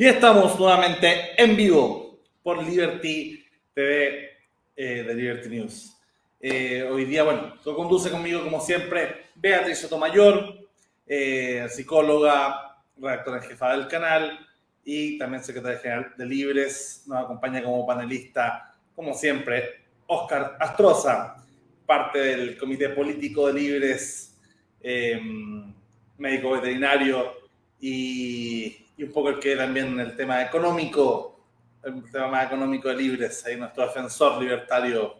Y estamos nuevamente en vivo por Liberty TV eh, de Liberty News. Eh, hoy día, bueno, lo conduce conmigo como siempre Beatriz Sotomayor, eh, psicóloga, redactora en jefa del canal y también secretaria general de Libres. Nos acompaña como panelista, como siempre, Oscar Astroza, parte del Comité Político de Libres, médico veterinario y y un poco el que también el tema económico, el tema más económico de Libres, ahí nuestro defensor libertario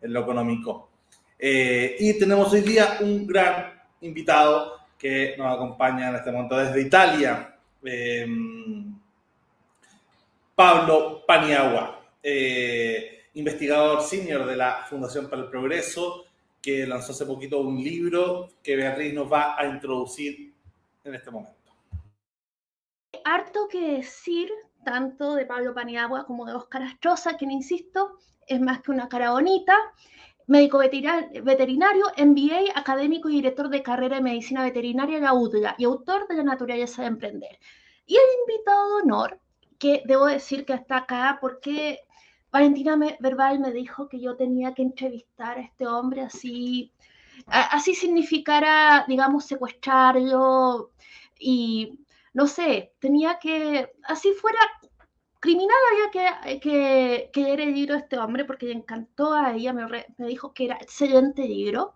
en lo económico. Eh, y tenemos hoy día un gran invitado que nos acompaña en este momento desde Italia, eh, Pablo Paniagua, eh, investigador senior de la Fundación para el Progreso, que lanzó hace poquito un libro que Beatriz nos va a introducir en este momento harto que decir tanto de Pablo Paniagua como de Oscar Astroza, quien, insisto, es más que una cara bonita, médico veterinario, MBA, académico y director de carrera de medicina veterinaria de la UDLA y autor de La naturaleza de emprender. Y el invitado de honor, que debo decir que está acá porque Valentina Verbal me dijo que yo tenía que entrevistar a este hombre así, así significara, digamos, secuestrarlo y no sé, tenía que, así fuera criminal, había que, que, leer el libro de este hombre porque le encantó a ella, me, me dijo que era excelente libro.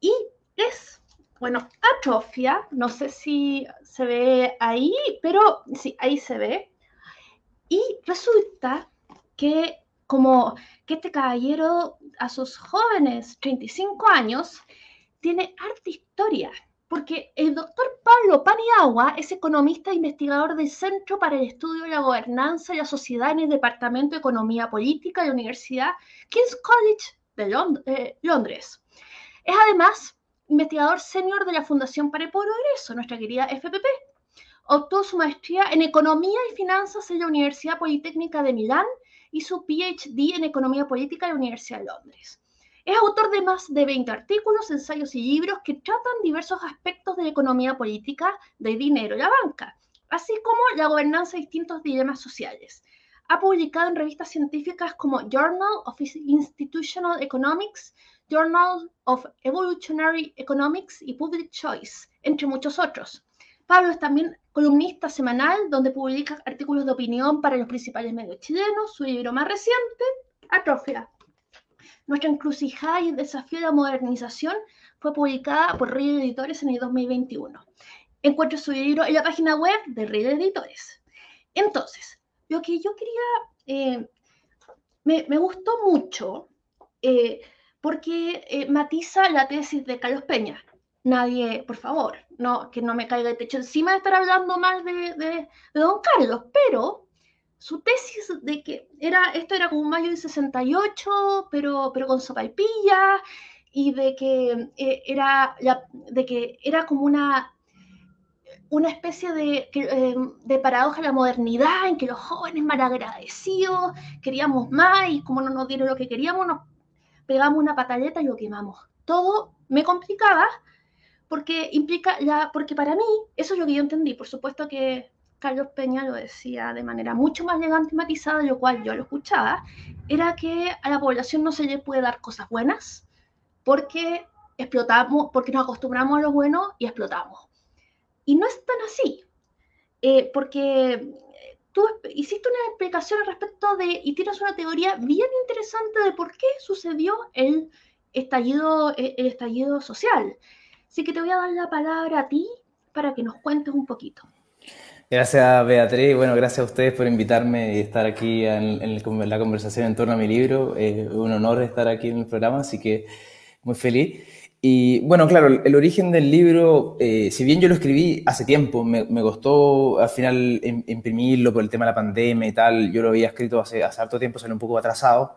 Y es, bueno, atrofia, no sé si se ve ahí, pero sí, ahí se ve. Y resulta que como que este caballero a sus jóvenes 35 años tiene arte historia porque el doctor Pablo Paniagua es economista e investigador del Centro para el Estudio de la Gobernanza y la Sociedad en el Departamento de Economía Política de la Universidad King's College de eh, Londres. Es además investigador senior de la Fundación para el Progreso, nuestra querida FPP. Obtuvo su maestría en Economía y Finanzas en la Universidad Politécnica de Milán y su PhD en Economía Política en la Universidad de Londres. Es autor de más de 20 artículos, ensayos y libros que tratan diversos aspectos de la economía política, del dinero y la banca, así como la gobernanza de distintos dilemas sociales. Ha publicado en revistas científicas como Journal of Institutional Economics, Journal of Evolutionary Economics y Public Choice, entre muchos otros. Pablo es también columnista semanal donde publica artículos de opinión para los principales medios chilenos. Su libro más reciente, Atrofia, nuestra encrucijada y el desafío de la modernización fue publicada por Riel Editores en el 2021. Encuentro su libro en la página web de Riel Editores. Entonces, lo que yo quería, eh, me, gustó mucho eh, porque eh, matiza la tesis de Carlos Peña. Nadie, por favor, no, que no me caiga el techo encima de estar hablando mal de, de, de don Carlos, pero su tesis de que era, esto era como un mayo del 68, pero, pero con sopaipilla, y de que, eh, era, de que era como una, una especie de, eh, de paradoja de la modernidad, en que los jóvenes malagradecidos queríamos más y como no nos dieron lo que queríamos, nos pegamos una pataleta y lo quemamos. Todo me complicaba porque implica, ya, porque para mí, eso es lo que yo entendí, por supuesto que Carlos Peña lo decía de manera mucho más elegante y matizada, lo cual yo lo escuchaba, era que a la población no se le puede dar cosas buenas porque explotamos, porque nos acostumbramos a lo bueno y explotamos. Y no es tan así, eh, porque tú hiciste una explicación al respecto de, y tienes una teoría bien interesante de por qué sucedió el estallido, el estallido social. Así que te voy a dar la palabra a ti para que nos cuentes un poquito. Gracias, Beatriz. Bueno, gracias a ustedes por invitarme y estar aquí en, la conversación en torno a mi libro. Es un honor estar aquí en el programa, así que muy feliz. Y bueno, claro, el origen del libro, eh, si bien yo lo escribí hace tiempo, me, costó al final imprimirlo por el tema de la pandemia y tal. Yo lo había escrito hace, hace harto tiempo, salió un poco atrasado.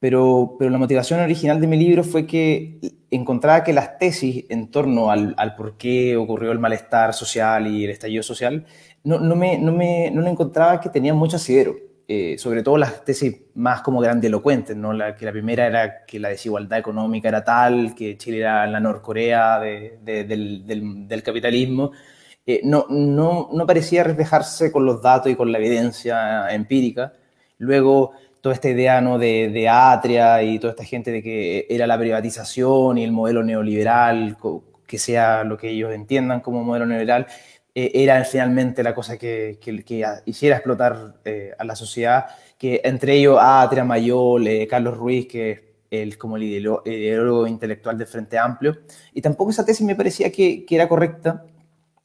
Pero, pero la motivación original de mi libro fue que encontraba que las tesis en torno al, al por qué ocurrió el malestar social y el estallido social no, no, me, no, me, no encontraba que tenían mucho asidero. Eh, sobre todo las tesis más como grandilocuentes, ¿no? La, que la primera era que la desigualdad económica era tal, que Chile era la Norcorea del, del, del, capitalismo, eh, no, no, no, parecía reflejarse con los datos y con la evidencia empírica. Luego, toda esta idea ¿no? de, de, Atria y toda esta gente de que era la privatización y el modelo neoliberal, que sea lo que ellos entiendan como modelo neoliberal, eh, era finalmente la cosa que, que, hiciera explotar eh, a la sociedad, que entre ellos Atria, Mayol, Carlos Ruiz, que es el, como el ideólogo intelectual del Frente Amplio, y tampoco esa tesis me parecía que, que era correcta,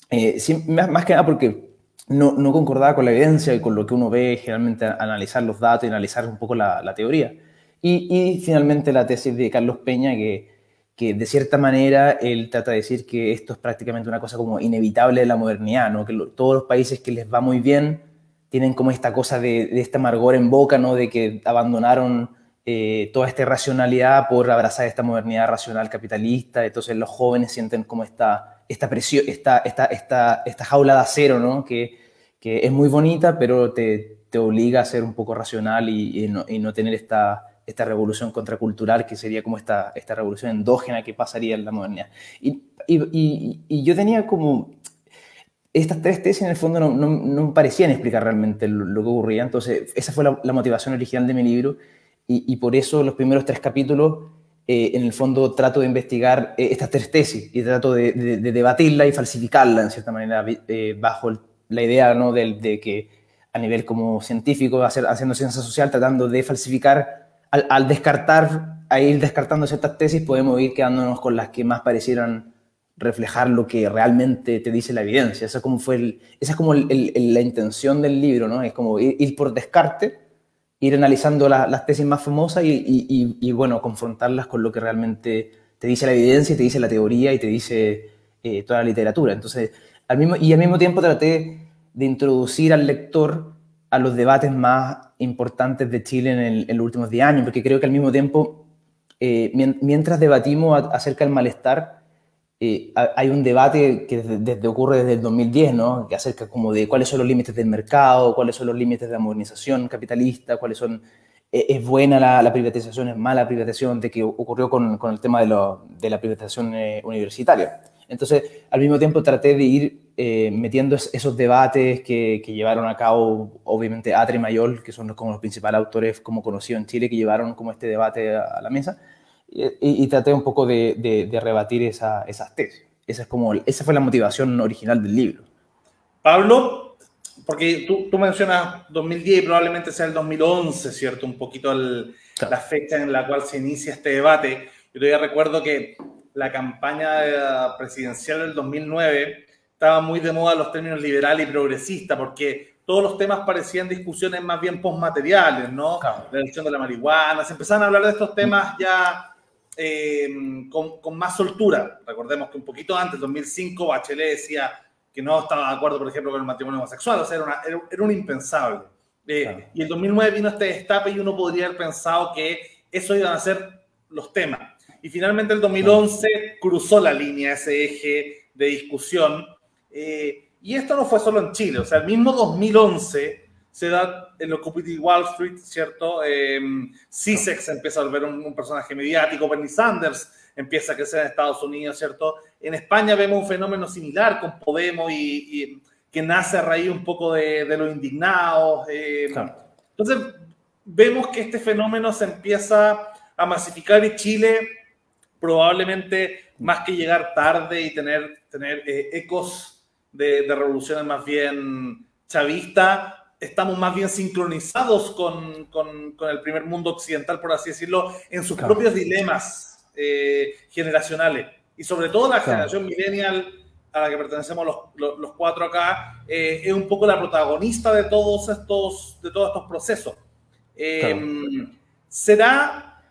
eh, más, que nada porque no, no, concordaba con la evidencia y con lo que uno ve generalmente analizar los datos y analizar un poco la, la teoría. Y, y, finalmente la tesis de Carlos Peña, que, que, de cierta manera él trata de decir que esto es prácticamente una cosa como inevitable de la modernidad, ¿no? que todos los países que les va muy bien tienen como esta cosa de, de este amargor en boca, ¿no? de que abandonaron eh, toda esta racionalidad por abrazar esta modernidad racional capitalista, entonces los jóvenes sienten como esta esta presión, esta, esta, esta, esta jaula de acero, ¿no? Que, que es muy bonita, pero te, te, obliga a ser un poco racional y, no, y, no, tener esta, esta revolución contracultural que sería como esta, esta revolución endógena que pasaría en la modernidad. Y, y yo tenía como... Estas tres tesis en el fondo no, no, no parecían explicar realmente lo, lo, que ocurría, entonces esa fue la, la motivación original de mi libro y, por eso los primeros tres capítulos eh, en el fondo trato de investigar eh, estas tres tesis y trato de, de, de, debatirla y falsificarla en cierta manera eh, bajo el, la idea ¿no? de, de, que a nivel como científico, hacer, haciendo ciencia social, tratando de falsificar, al, descartar, a ir descartando ciertas tesis, podemos ir quedándonos con las que más parecieran reflejar lo que realmente te dice la evidencia. Esa, como fue esa es como la intención del libro, ¿no? Es como ir, por descarte ir analizando la, las tesis más famosas y, bueno, confrontarlas con lo que realmente te dice la evidencia, te dice la teoría y te dice eh, toda la literatura. Entonces, al mismo, y al mismo tiempo traté de introducir al lector a los debates más importantes de Chile en, el, en los últimos 10 años, porque creo que al mismo tiempo, eh, mientras debatimos acerca del malestar, eh, hay un debate que desde, desde, ocurre desde el 2010, ¿no? Acerca como de cuáles son los límites del mercado, cuáles son los límites de la modernización capitalista, cuáles son... Eh, ¿Es buena la, la, privatización, es mala la privatización? De que ocurrió con, con el tema de, lo, de la privatización eh, universitaria. Entonces, al mismo tiempo traté de ir eh, metiendo esos debates que, que, llevaron a cabo, obviamente, Atre y Mayol, que son como los principales autores como conocidos en Chile, que llevaron como este debate a, a la mesa y, y, traté un poco de, de, de rebatir esa, esas tesis. Esa, es como, esa fue la motivación original del libro. Pablo, porque tú, tú mencionas 2010 y probablemente sea el 2011, ¿cierto? Un poquito el, claro. la fecha en la cual se inicia este debate. Yo todavía recuerdo que la campaña presidencial del 2009 estaba muy de moda los términos liberal y progresista, porque todos los temas parecían discusiones más bien postmateriales, ¿no? Claro. La elección de la marihuana, se empezaron a hablar de estos temas ya eh, con, con, más soltura. Recordemos que un poquito antes, 2005, Bachelet decía que no estaba de acuerdo, por ejemplo, con el matrimonio homosexual, o sea, era, una, era, era un impensable. Eh, claro. Y el 2009 vino este destape y uno podría haber pensado que eso iban a ser los temas. Y finalmente el 2011 claro. cruzó la línea, ese eje de discusión. Eh, y esto no fue solo en Chile, o sea, el mismo 2011 se da en los Occupy Wall Street, ¿cierto? Eh, CISEX empieza a volver un, un, personaje mediático, Bernie Sanders empieza a crecer en Estados Unidos, ¿cierto? En España vemos un fenómeno similar con Podemos y, y que nace a raíz un poco de, de los indignados. Eh, claro. Entonces, vemos que este fenómeno se empieza a masificar y Chile probablemente más que llegar tarde y tener, tener eh, ecos de, de revoluciones más bien chavistas, estamos más bien sincronizados con, con, con, el primer mundo occidental, por así decirlo, en sus claro. propios dilemas eh, generacionales. Y sobre todo la claro. generación millennial a la que pertenecemos los, los, los cuatro acá, eh, es un poco la protagonista de todos estos, de todos estos procesos. Eh, claro. ¿Será,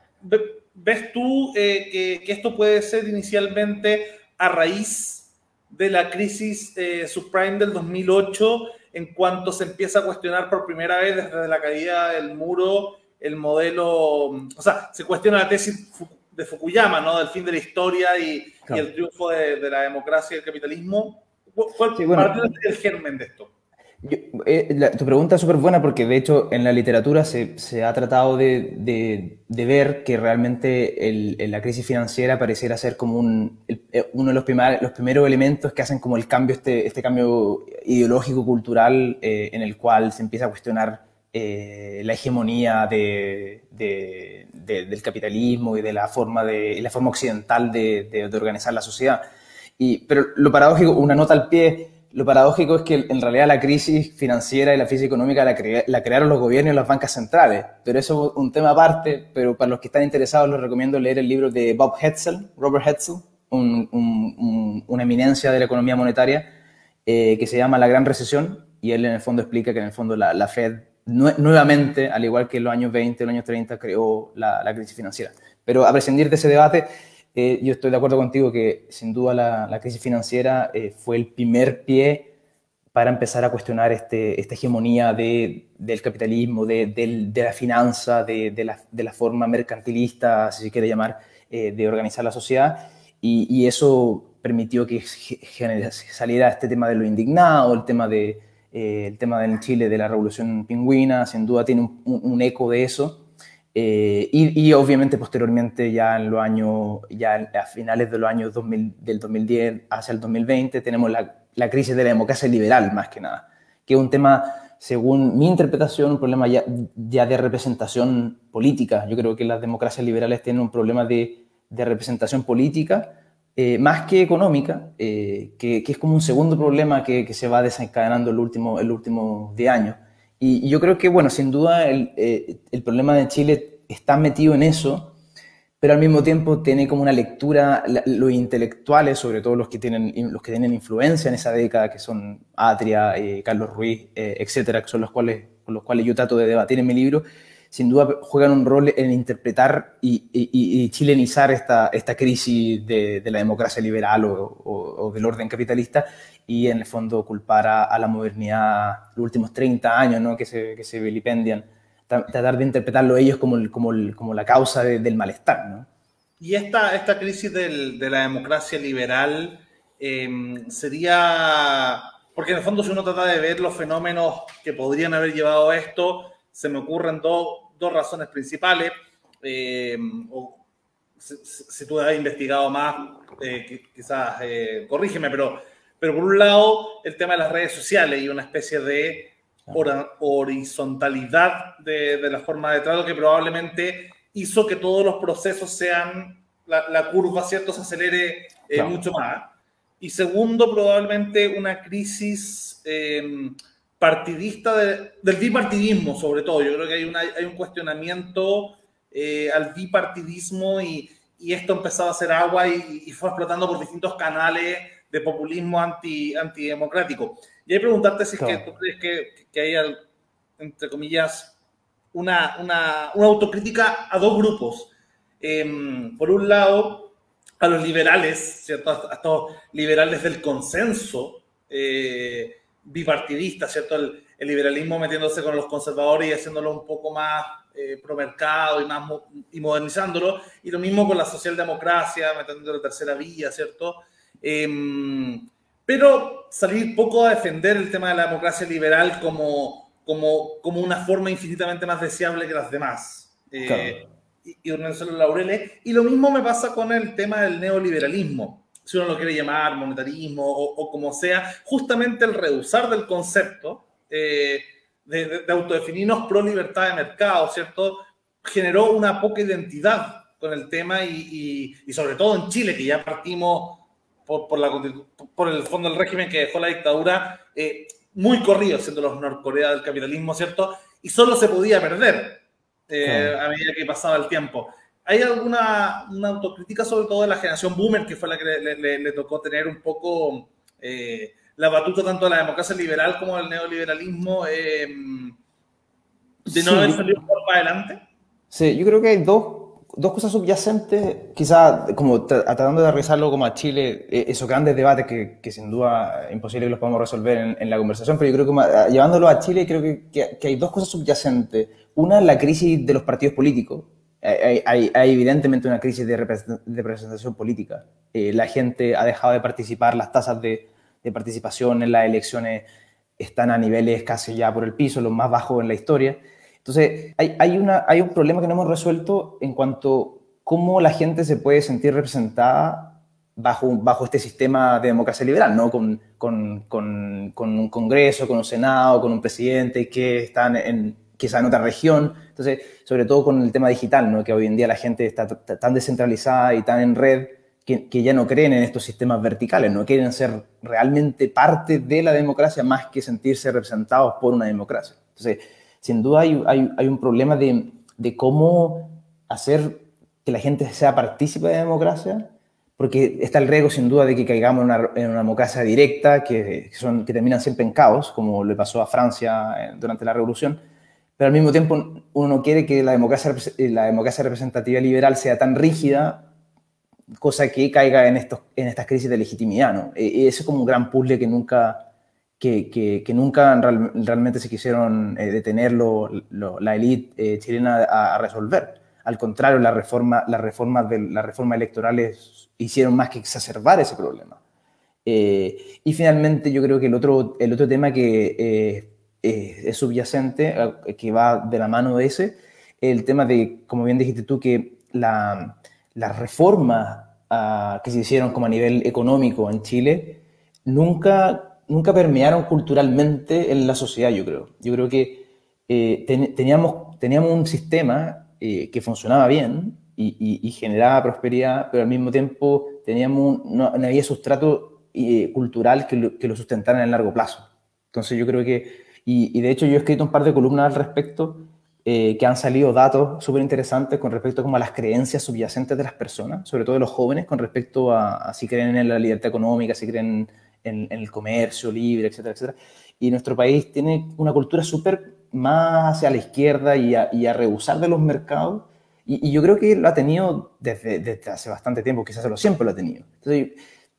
ves tú eh, que, que, esto puede ser inicialmente a raíz de la crisis subprime del 2008? en cuanto se empieza a cuestionar por primera vez desde la caída del muro el modelo, o sea, se cuestiona la tesis de Fukuyama, ¿no? Del fin de la historia y, claro. y el triunfo de, de, la democracia y el capitalismo. ¿Cuál sí, bueno, parte del germen de esto? Eh, tu pregunta es súper buena porque de hecho en la literatura se, ha tratado de, ver que realmente el, la crisis financiera pareciera ser como eh, uno de los, primer, los primeros elementos que hacen como el cambio, este, este cambio ideológico, cultural, eh, en el cual se empieza a cuestionar la hegemonía de, del capitalismo y de la forma, de, la forma occidental de, organizar la sociedad. Y, pero lo paradójico, una nota al pie, lo paradójico es que en realidad la crisis financiera y la crisis económica la, crearon los gobiernos y las bancas centrales. Pero eso es un tema aparte, pero para los que están interesados les recomiendo leer el libro de Bob Hetzel, Robert Hetzel, un, una eminencia de la economía monetaria, eh, que se llama La Gran Recesión, y él en el fondo explica que en el fondo la, Fed nuevamente, al igual que en los años 20, en los años 30, creó la crisis financiera. Pero a prescindir de ese debate, eh, yo estoy de acuerdo contigo que sin duda la, crisis financiera eh, fue el primer pie para empezar a cuestionar este, esta hegemonía de, del capitalismo, de, de, la finanza, de, la, de, la, forma mercantilista, si se quiere llamar, eh, de organizar la sociedad. Y, y, eso permitió que saliera este tema de lo indignado, el tema de, el tema en Chile de la revolución pingüina, sin duda tiene un, un eco de eso. Eh, y, obviamente posteriormente ya en los años, ya a finales de los años 2000, del 2010 hacia el 2020 tenemos la, la, crisis de la democracia liberal más que nada, que es un tema, según mi interpretación, un problema ya, ya de representación política. Yo creo que las democracias liberales tienen un problema de, de representación política eh, más que económica, eh, que, que, es como un segundo problema que, que se va desencadenando el último, el último 10 años. Y, yo creo que, bueno, sin duda el, eh, el, problema de Chile está metido en eso, pero al mismo tiempo tiene como una lectura, los intelectuales, sobre todo los que tienen, los que tienen influencia en esa década, que son Atria, eh, Carlos Ruiz, eh, etcétera, que son los cuales, con los cuales yo trato de debatir en mi libro, sin duda juegan un rol en interpretar y, chilenizar esta, crisis de, la democracia liberal o, del orden capitalista y en el fondo culpar a, la modernidad los últimos 30 años ¿no? que, se, que se vilipendian, tratar de interpretarlo ellos como, como, la causa de, del malestar. ¿no? Y esta, esta crisis de la democracia liberal eh, sería, porque en el fondo si uno trata de ver los fenómenos que podrían haber llevado a esto, se me ocurren dos, dos razones principales. Eh, o, si, si, tú has investigado más, eh, quizás eh, corrígeme, pero pero por un lado, el tema de las redes sociales y una especie de horizontalidad de, de la forma de trato que probablemente hizo que todos los procesos sean, la, la curva, ¿cierto?, se acelere eh, claro. mucho más. Y segundo, probablemente una crisis eh, partidista de, del bipartidismo, sobre todo. Yo creo que hay, una, hay un cuestionamiento eh, al bipartidismo y, y, esto empezaba a hacer agua y, y fue explotando por distintos canales de populismo anti, antidemocrático. Y hay que preguntarte si claro. es que tú crees que, que hay, entre comillas, una, una, una autocrítica a dos grupos. Eh, por un lado, a los liberales, ¿cierto? A, estos liberales del consenso eh, bipartidista, ¿cierto? El, el, liberalismo metiéndose con los conservadores y haciéndolo un poco más eh, pro mercado y, más, y modernizándolo. Y lo mismo con la socialdemocracia, metiendo la tercera vía, ¿cierto? Eh, pero salir poco a defender el tema de la democracia liberal como, como, como una forma infinitamente más deseable que las demás. Eh, claro. Y, y los laureles. Y lo mismo me pasa con el tema del neoliberalismo, si uno lo quiere llamar monetarismo o, o como sea, justamente el rehusar del concepto eh, de, de, de, autodefinirnos pro libertad de mercado, ¿cierto? Generó una poca identidad con el tema y, y, y sobre todo en Chile, que ya partimos por, por, la, por el fondo del régimen que dejó la dictadura, eh, muy corrido, siendo los Norcorea del capitalismo, ¿cierto? Y solo se podía perder eh, sí. a medida que pasaba el tiempo. ¿Hay alguna una autocrítica, sobre todo de la generación boomer, que fue la que le, le, le tocó tener un poco eh, la batuta tanto de la democracia liberal como del neoliberalismo, eh, de no sí. haber salido para adelante? Sí, yo creo que hay dos dos cosas subyacentes, quizás como tratando de revisarlo como a Chile, eh, esos grandes debates que, que sin duda imposible que los podamos resolver en, en, la conversación, pero yo creo que llevándolo a Chile creo que, que, que, hay dos cosas subyacentes. Una, la crisis de los partidos políticos. Hay, hay, hay evidentemente una crisis de representación política. Eh, la gente ha dejado de participar, las tasas de, de participación en las elecciones están a niveles casi ya por el piso, los más bajos en la historia. Entonces, hay, hay, una, hay un problema que no hemos resuelto en cuanto a cómo la gente se puede sentir representada bajo, bajo este sistema de democracia liberal, ¿no? Con, con, con, con un Congreso, con un Senado, con un presidente que están en, quizá en otra región. Entonces, sobre todo con el tema digital, ¿no? que hoy en día la gente está tan descentralizada y tan en red que, que, ya no creen en estos sistemas verticales, no quieren ser realmente parte de la democracia más que sentirse representados por una democracia. Entonces, sin duda hay, hay, hay un problema de, de, cómo hacer que la gente sea partícipe de la democracia, porque está el riesgo sin duda de que caigamos en una, en una democracia directa, que, que, son, que terminan siempre en caos, como le pasó a Francia eh, durante la revolución, pero al mismo tiempo uno no quiere que la democracia, la democracia representativa liberal sea tan rígida, cosa que caiga en, estos, en estas crisis de legitimidad. ¿no? E, e ese es como un gran puzzle que nunca, que, que, que nunca real, realmente se quisieron eh, detenerlo la élite eh, chilena a, a, resolver. Al contrario, las reformas la reforma electorales hicieron más que exacerbar ese problema. Eh, y finalmente yo creo que el otro, el otro tema que eh, es subyacente, eh, que va de la mano de ese, el tema de, como bien dijiste tú, que las la reformas uh, que se hicieron como a nivel económico en Chile nunca, nunca permearon culturalmente en la sociedad, yo creo. Yo creo que eh, ten, teníamos, teníamos un sistema que funcionaba bien y, generaba prosperidad, pero al mismo tiempo teníamos no, no había sustrato cultural que lo, que lo sustentara en el largo plazo. Entonces yo creo que y, y, de hecho yo he escrito un par de columnas al respecto eh, que han salido datos súper interesantes con respecto como a las creencias subyacentes de las personas, sobre todo de los jóvenes, con respecto a, a si creen en la libertad económica, si creen en, en, el comercio libre, etcétera, etcétera. Y nuestro país tiene una cultura súper más hacia la izquierda y a, y a rehusar de los mercados. Y, y, yo creo que lo ha tenido desde, desde hace bastante tiempo, quizás lo siempre lo ha tenido. Entonces,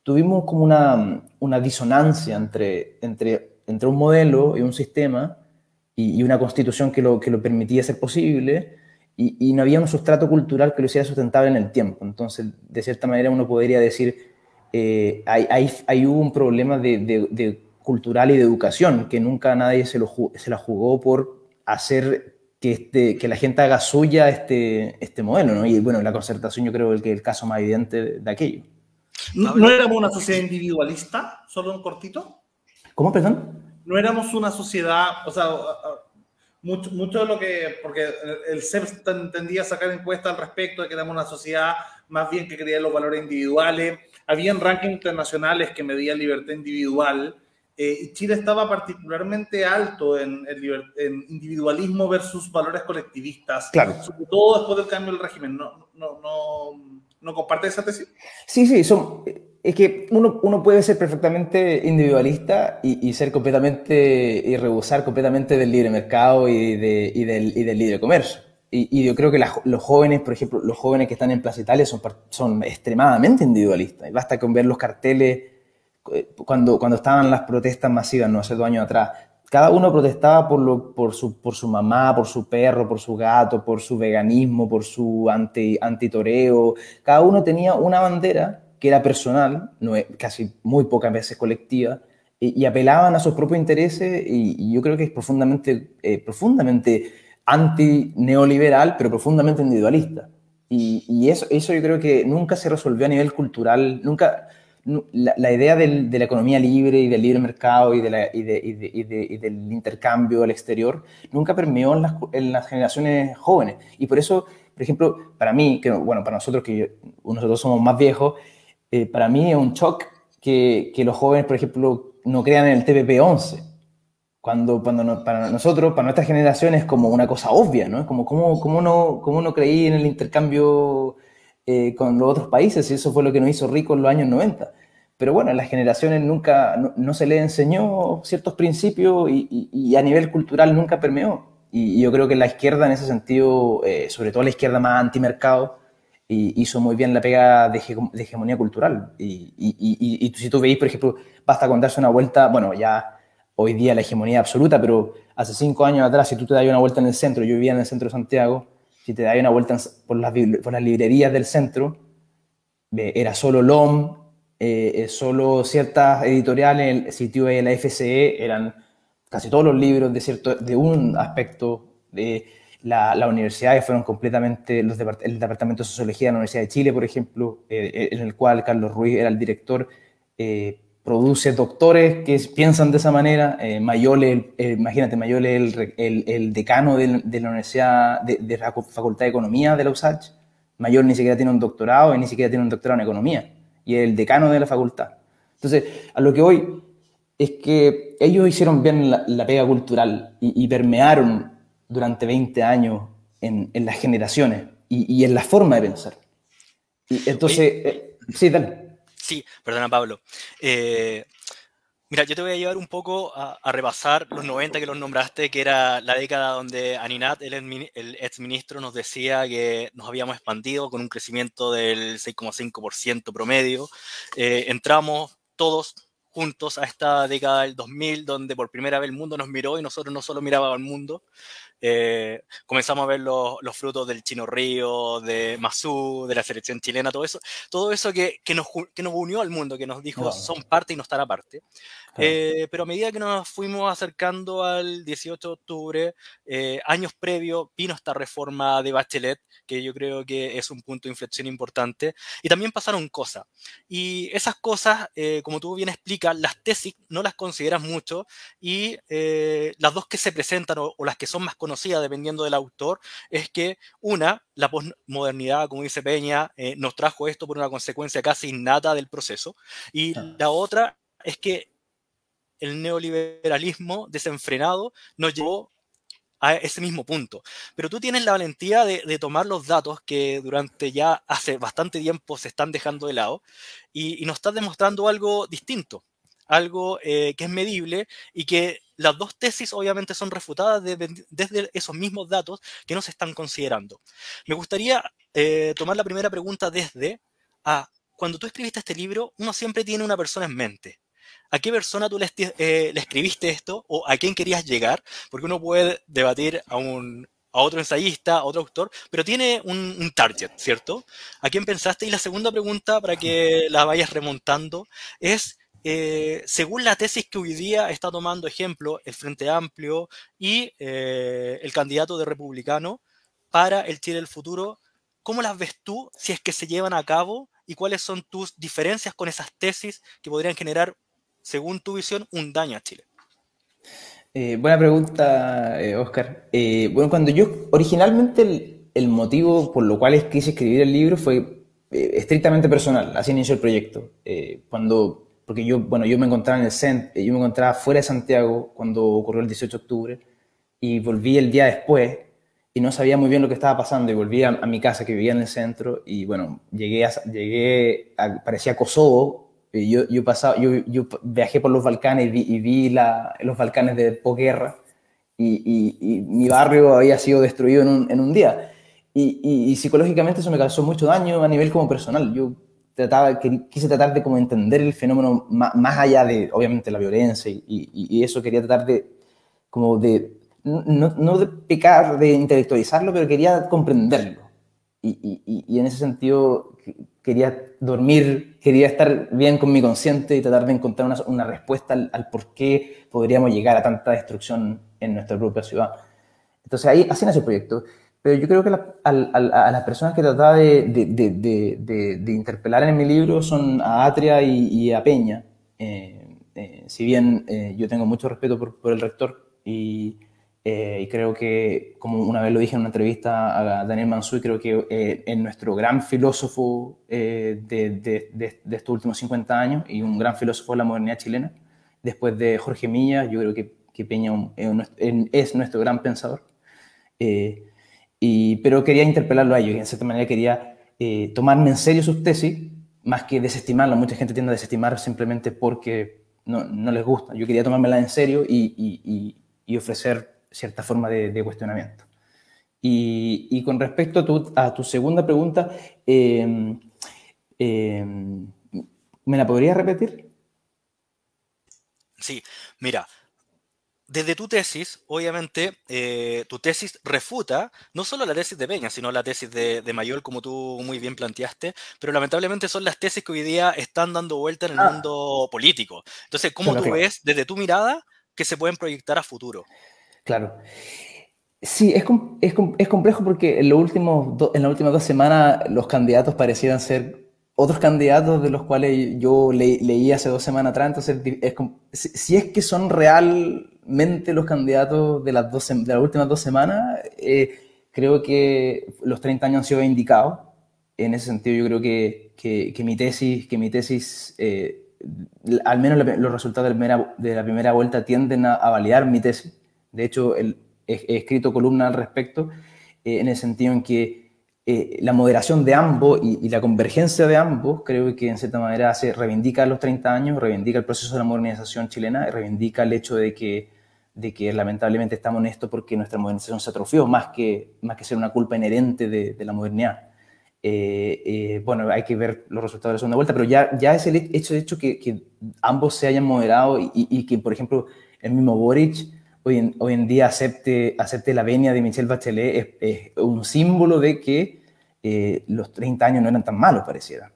tuvimos como una, una disonancia entre, entre entre un modelo y un sistema y, y una constitución que lo, que lo permitía ser posible y, y, no había un sustrato cultural que lo hiciera sustentable en el tiempo. Entonces, de cierta manera, uno podría decir, eh, hay, hay, hay, un problema de, de, de, cultural y de educación que nunca nadie se, lo, se la jugó por hacer que, este, que la gente haga suya este, este modelo, ¿no? Y bueno, la concertación yo creo que es el caso más evidente de, de aquello. ¿No, ¿No éramos una sociedad individualista? ¿Solo un cortito? ¿Cómo, perdón? No éramos una sociedad, o sea, mucho, mucho de lo que, porque el CEP tendía a sacar encuestas al respecto de que éramos una sociedad más bien que creía en los valores individuales. Habían rankings internacionales que medían libertad individual. Eh, Chile estaba particularmente alto en, individualismo versus valores colectivistas, claro. sobre todo después del cambio del régimen. ¿No, no, no, no comparte esa tesis? Sí, sí, son, es que uno, uno, puede ser perfectamente individualista y, y, ser completamente y rehusar completamente del libre mercado y, de, y, del, y del, libre comercio. Y, yo creo que la, los jóvenes, por ejemplo, los jóvenes que están en Plaza Italia son, son extremadamente individualistas. Basta con ver los carteles eh, cuando, cuando estaban las protestas masivas, no hace dos años atrás. Cada uno protestaba por, lo, por, su, por su mamá, por su perro, por su gato, por su veganismo, por su anti, antitoreo. Cada uno tenía una bandera que era personal, no, casi muy pocas veces colectiva, y, y apelaban a sus propios intereses y, y yo creo que es profundamente, eh, profundamente anti-neoliberal, pero profundamente individualista. Y, y, eso, eso yo creo que nunca se resolvió a nivel cultural, nunca... La, la idea del, de la economía libre y del libre mercado y, de la, y, de, y, de, y, de, y del intercambio al exterior nunca permeó en las, en las generaciones jóvenes. Y por eso, por ejemplo, para mí, que bueno, para nosotros que nosotros somos más viejos, eh, para mí es un shock que, que, los jóvenes, por ejemplo, no crean en el TPP-11. Cuando, cuando no, para nosotros, para nuestra generación, es como una cosa obvia, ¿no? Como, ¿cómo, cómo, no, cómo no creí en el intercambio eh, con los otros países? Y eso fue lo que nos hizo ricos en los años 90. Pero bueno, en las generaciones nunca, no, se les enseñó ciertos principios y, y, y, a nivel cultural nunca permeó. Y, yo creo que la izquierda, en ese sentido, eh, sobre todo la izquierda más antimercado, y hizo muy bien la pega de, hegemonía cultural. Y, y, y, si tú veis, por ejemplo, basta con darse una vuelta, bueno, ya hoy día la hegemonía absoluta, pero hace cinco años atrás, si tú te das una vuelta en el centro, yo vivía en el centro de Santiago, si te das una vuelta por las, por las librerías del centro, era solo LOM, eh, solo ciertas editoriales, el sitio de la FCE eran casi todos los libros de, cierto, de un aspecto de la, las universidades fueron completamente, los el Departamento de Sociología de la Universidad de Chile, por ejemplo, eh, en el cual Carlos Ruiz era el director, eh, produce doctores que piensan de esa manera. Eh, Mayole, imagínate, Mayole el, el, el decano de, de, la Universidad, de, de, la Facultad de Economía de la USACH. Mayole ni siquiera tiene un doctorado y ni siquiera tiene un doctorado en Economía. Y es el decano de la facultad. Entonces, a lo que hoy es que ellos hicieron bien la, la pega cultural y, y permearon durante 20 años en, en las generaciones y, y, en la forma de pensar. Y entonces, eh, sí, dale. Sí, perdona Pablo. Eh, mira, yo te voy a llevar un poco a, a, repasar los 90 que los nombraste, que era la década donde Aninat, el, el ex ministro, nos decía que nos habíamos expandido con un crecimiento del 6,5% promedio. Eh, entramos todos juntos a esta década del 2000, donde por primera vez el mundo nos miró y nosotros no solo mirábamos al mundo, eh, comenzamos a ver los, los, frutos del Chino Río, de Mazú, de la selección chilena, todo eso, todo eso que, que, nos, que nos unió al mundo, que nos dijo son parte y no están aparte. Eh, pero a medida que nos fuimos acercando al 18 de octubre, eh, años previos, vino esta reforma de Bachelet, que yo creo que es un punto de inflexión importante, y también pasaron cosas. Y esas cosas, eh, como tú bien explicas, las tesis no las consideras mucho, y eh, las dos que se presentan o, o, las que son más conocidas, dependiendo del autor, es que una, la posmodernidad, como dice Peña, eh, nos trajo esto por una consecuencia casi innata del proceso, y ah. la otra es que el neoliberalismo desenfrenado nos llevó a ese mismo punto. Pero tú tienes la valentía de, de, tomar los datos que durante ya hace bastante tiempo se están dejando de lado y, y nos estás demostrando algo distinto, algo eh, que es medible y que las dos tesis obviamente son refutadas de, de, desde esos mismos datos que no se están considerando. Me gustaría eh, tomar la primera pregunta desde a, cuando tú escribiste este libro, uno siempre tiene una persona en mente a qué persona tú le, eh, le, escribiste esto o a quién querías llegar, porque uno puede debatir a, un, a otro ensayista, a otro autor, pero tiene un, un, target, ¿cierto? ¿A quién pensaste? Y la segunda pregunta, para que la vayas remontando, es, eh, según la tesis que hoy día está tomando ejemplo el Frente Amplio y eh, el candidato de republicano para el Chile del futuro, ¿cómo las ves tú si es que se llevan a cabo? ¿Y cuáles son tus diferencias con esas tesis que podrían generar según tu visión, un daño a Chile? Eh, buena pregunta, Oscar. Bueno, cuando yo, originalmente el, el, motivo por lo cual quise escribir el libro fue estrictamente personal, así inició el proyecto. Cuando, porque yo, bueno, yo me encontraba en el CENT, yo me encontraba fuera de Santiago cuando ocurrió el 18 de octubre y volví el día después y no sabía muy bien lo que estaba pasando y volví a, a mi casa que vivía en el centro y bueno, llegué a, llegué a, parecía Kosovo, yo, yo, pasaba, yo, yo viajé por los Balcanes y vi, y vi la, los Balcanes de posguerra y, y, y, mi barrio había sido destruido en un, en un día. Y, psicológicamente eso me causó mucho daño a nivel como personal. Yo trataba, quise tratar de como entender el fenómeno más, allá de, obviamente, la violencia y, eso quería tratar de, como de, no, no de pecar, de intelectualizarlo, pero quería comprenderlo. y en ese sentido quería dormir, quería estar bien con mi consciente y tratar de encontrar una, una respuesta al, al, por qué podríamos llegar a tanta destrucción en nuestra propia ciudad. Entonces ahí así nace el proyecto. Pero yo creo que la, a, a, a, las personas que trataba de, de, de, de, interpelar en mi libro son a Atria y, y a Peña. Eh, eh, si bien eh, yo tengo mucho respeto por, por el rector y, eh, y creo que, como una vez lo dije en una entrevista a Daniel Mansuy, creo que eh, es nuestro gran filósofo eh, de, estos últimos 50 años y un gran filósofo de la modernidad chilena. Después de Jorge Milla, yo creo que, que Peña es nuestro gran pensador. Eh, y, pero quería interpelarlo a ellos y en cierta manera quería eh, tomarme en serio sus tesis, más que desestimarlo. Mucha gente tiende a desestimar simplemente porque no, no les gusta. Yo quería tomármela en serio y, y, y ofrecer cierta forma de, cuestionamiento. Y, con respecto a tu, a tu segunda pregunta, eh, eh, ¿me la podrías repetir? Sí, mira, desde tu tesis, obviamente, eh, tu tesis refuta no solo la tesis de Peña, sino la tesis de, de, Mayol, como tú muy bien planteaste, pero lamentablemente son las tesis que hoy día están dando vuelta en el ah. mundo político. Entonces, ¿cómo tú ves desde tu mirada que se pueden proyectar a futuro. Claro. Sí, es, es, es complejo porque en, los últimos en las últimas dos semanas los candidatos parecieran ser otros candidatos de los cuales yo leí hace dos semanas atrás, entonces si, es que son realmente los candidatos de las, dos, de las últimas dos semanas, eh, creo que los 30 años han sido indicados. En ese sentido, yo creo que, que, mi tesis, que mi tesis eh, al menos los resultados de la primera, vuelta tienden a, validar mi tesis. De hecho, he, escrito columna al respecto, eh, en el sentido en que eh, la moderación de ambos y, la convergencia de ambos, creo que en cierta manera se reivindica los 30 años, reivindica el proceso de la modernización chilena, reivindica el hecho de que, de que lamentablemente estamos en esto porque nuestra modernización se atrofió, más que, más que ser una culpa inherente de, la modernidad. Eh, eh, bueno, hay que ver los resultados de la segunda vuelta, pero ya, ya es el hecho, de hecho que, que ambos se hayan moderado y, y, que, por ejemplo, el mismo Boric hoy en, hoy en día acepte, acepte la venia de Michelle Bachelet es un símbolo de que eh, los 30 años no eran tan malos, pareciera.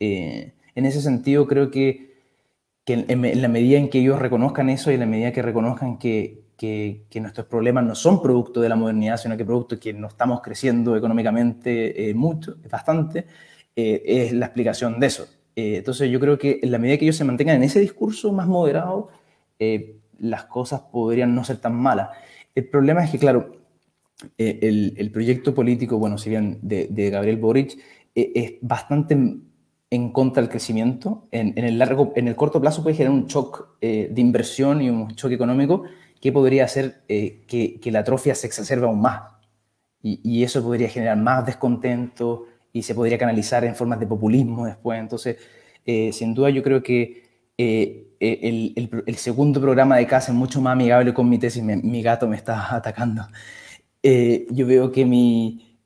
Eh, en ese sentido, creo que, en, la medida en que ellos reconozcan eso y en la medida que reconozcan que, nuestros problemas no son producto de la modernidad, sino que producto que no estamos creciendo económicamente eh, mucho, bastante, es la explicación de eso. entonces, yo creo que en la medida que ellos se mantengan en ese discurso más moderado, las cosas podrían no ser tan malas. El problema es que, claro, eh, el, proyecto político, bueno, si bien de, Gabriel Boric, eh, es bastante en contra del crecimiento. En, el, largo, en el corto plazo puede generar un shock eh, de inversión y un shock económico que podría hacer que, la atrofia se exacerbe aún más. Y, eso podría generar más descontento y se podría canalizar en formas de populismo después. Entonces, sin duda yo creo que el, segundo programa de casa es mucho más amigable con mi tesis. mi gato me está atacando. Eh, yo veo que mi,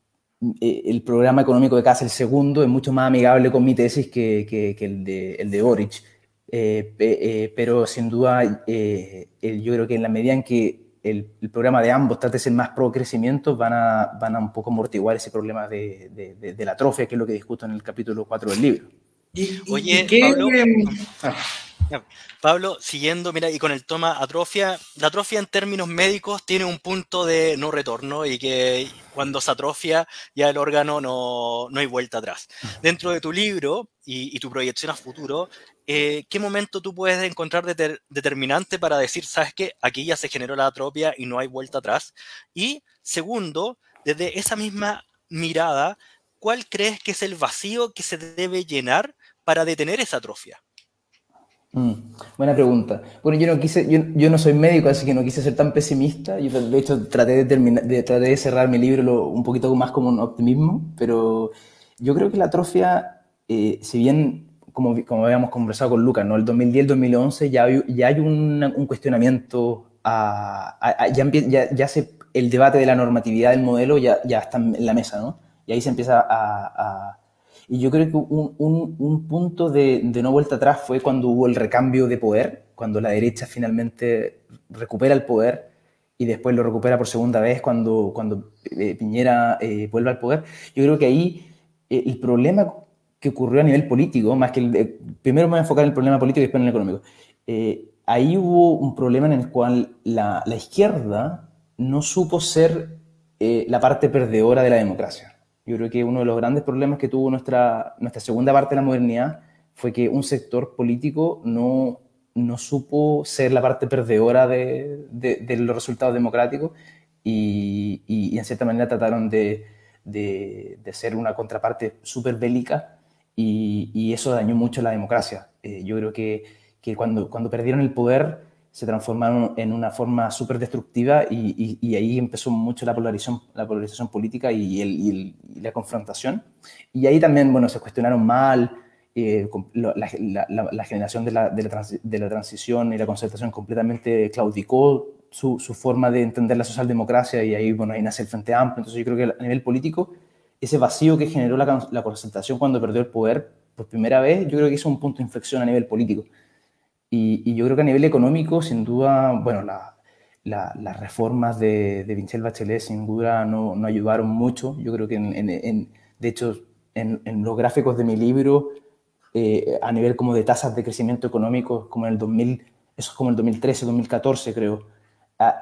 eh, el programa económico de casa, el segundo, es mucho más amigable con mi tesis que, que, el, de, el de Boric. Eh, pero sin duda, yo creo que en la medida en que el, programa de ambos trate de ser más pro crecimiento, van a, van a un poco amortiguar ese problema de, de, de la atrofia, que es lo que discuto en el capítulo 4 del libro. Y, Oye, Pablo, ah. Pablo, siguiendo, mira, y con el toma atrofia, la atrofia en términos médicos tiene un punto de no retorno y que cuando se atrofia ya el órgano no, no hay vuelta atrás. Dentro de tu libro y, tu proyección a futuro, eh, ¿qué momento tú puedes encontrar determinante para decir, sabes que aquí ya se generó la atrofia y no hay vuelta atrás? Y segundo, desde esa misma mirada, ¿cuál crees que es el vacío que se debe llenar para detener esa atrofia? Mm, buena pregunta. Bueno, yo no quise, yo, no soy médico, así que no quise ser tan pesimista. Yo de hecho traté de terminar, de, traté de cerrar mi libro un poquito más como un optimismo, pero yo creo que la atrofia, eh, si bien como, como habíamos conversado con Lucas, ¿no? El 2010, el 2011 ya hay, ya hay un cuestionamiento, a, ya, ya, se, el debate de la normatividad del modelo ya, ya está en la mesa, ¿no? Y ahí se empieza a y yo creo que un, un, un punto de, de, no vuelta atrás fue cuando hubo el recambio de poder, cuando la derecha finalmente recupera el poder y después lo recupera por segunda vez cuando, cuando eh, Piñera eh, vuelve al poder. Yo creo que ahí eh, el problema que ocurrió a nivel político, más que el, primero me voy a enfocar en el problema político y después en el económico, ahí hubo un problema en el cual la, la izquierda no supo ser la parte perdedora de la democracia. Yo creo que uno de los grandes problemas que tuvo nuestra, nuestra segunda parte de la modernidad fue que un sector político no, no supo ser la parte perdedora de, de, los resultados democráticos y, y, en cierta manera trataron de, de ser una contraparte súper bélica y, y, eso dañó mucho la democracia. Eh, yo creo que, que cuando, cuando perdieron el poder se transformaron en una forma súper destructiva y, y, ahí empezó mucho la polarización, la polarización política y, la confrontación. Y ahí también, bueno, se cuestionaron mal, eh, la, generación de la, transición y la concertación completamente claudicó su, su, forma de entender la socialdemocracia y ahí, bueno, ahí nace el Frente Amplio. Entonces yo creo que a nivel político, ese vacío que generó la, la concertación cuando perdió el poder por primera vez, yo creo que hizo un punto de inflexión a nivel político. Y, yo creo que a nivel económico, sin duda, bueno, las reformas de, de Vinchel Bachelet sin duda no, no, ayudaron mucho. Yo creo que, en, de hecho, en, los gráficos de mi libro, eh, a nivel como de tasas de crecimiento económico, como en el 2000, eso es como el 2013, 2014 creo.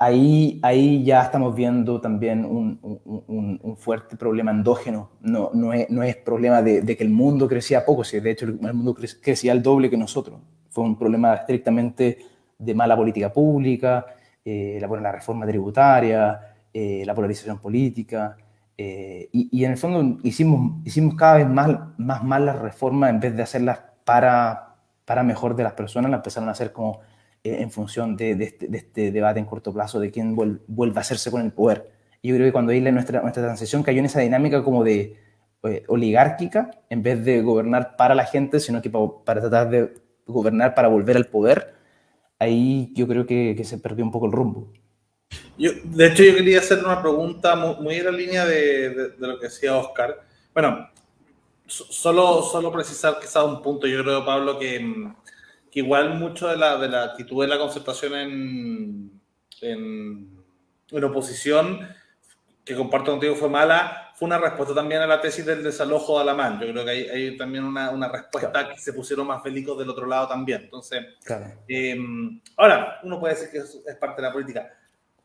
Ahí, ahí ya estamos viendo también un, un, un fuerte problema endógeno. No, no, es, no es problema de, de, que el mundo crecía poco, si de hecho el mundo crecía el doble que nosotros. Fue un problema estrictamente de mala política pública, eh, la, la reforma tributaria, eh, la polarización política. Eh, y, y, en el fondo hicimos, hicimos cada vez más, más mal las reformas en vez de hacerlas para, para mejor de las personas, las empezaron a hacer como eh, en función de, de, este, de, este, debate en corto plazo, de quién vuelve, vuelve a hacerse con el poder. Yo creo que cuando ahí nuestra, nuestra transición cayó en esa dinámica como de eh, oligárquica, en vez de gobernar para la gente, sino que para, para, tratar de gobernar para volver al poder, ahí yo creo que, se perdió un poco el rumbo. Yo, de hecho, yo quería hacer una pregunta muy, en la línea de, de, lo que decía Oscar. Bueno, solo, solo precisar quizá un punto, yo creo, Pablo, que, que igual mucho de la, de la actitud de la concertación en, en, en, oposición, que comparto contigo fue mala, fue una respuesta también a la tesis del desalojo de Alamán. Yo creo que hay, hay también una, una respuesta claro. que se pusieron más felicos del otro lado también. Entonces, claro. eh, ahora, uno puede decir que es, es, parte de la política.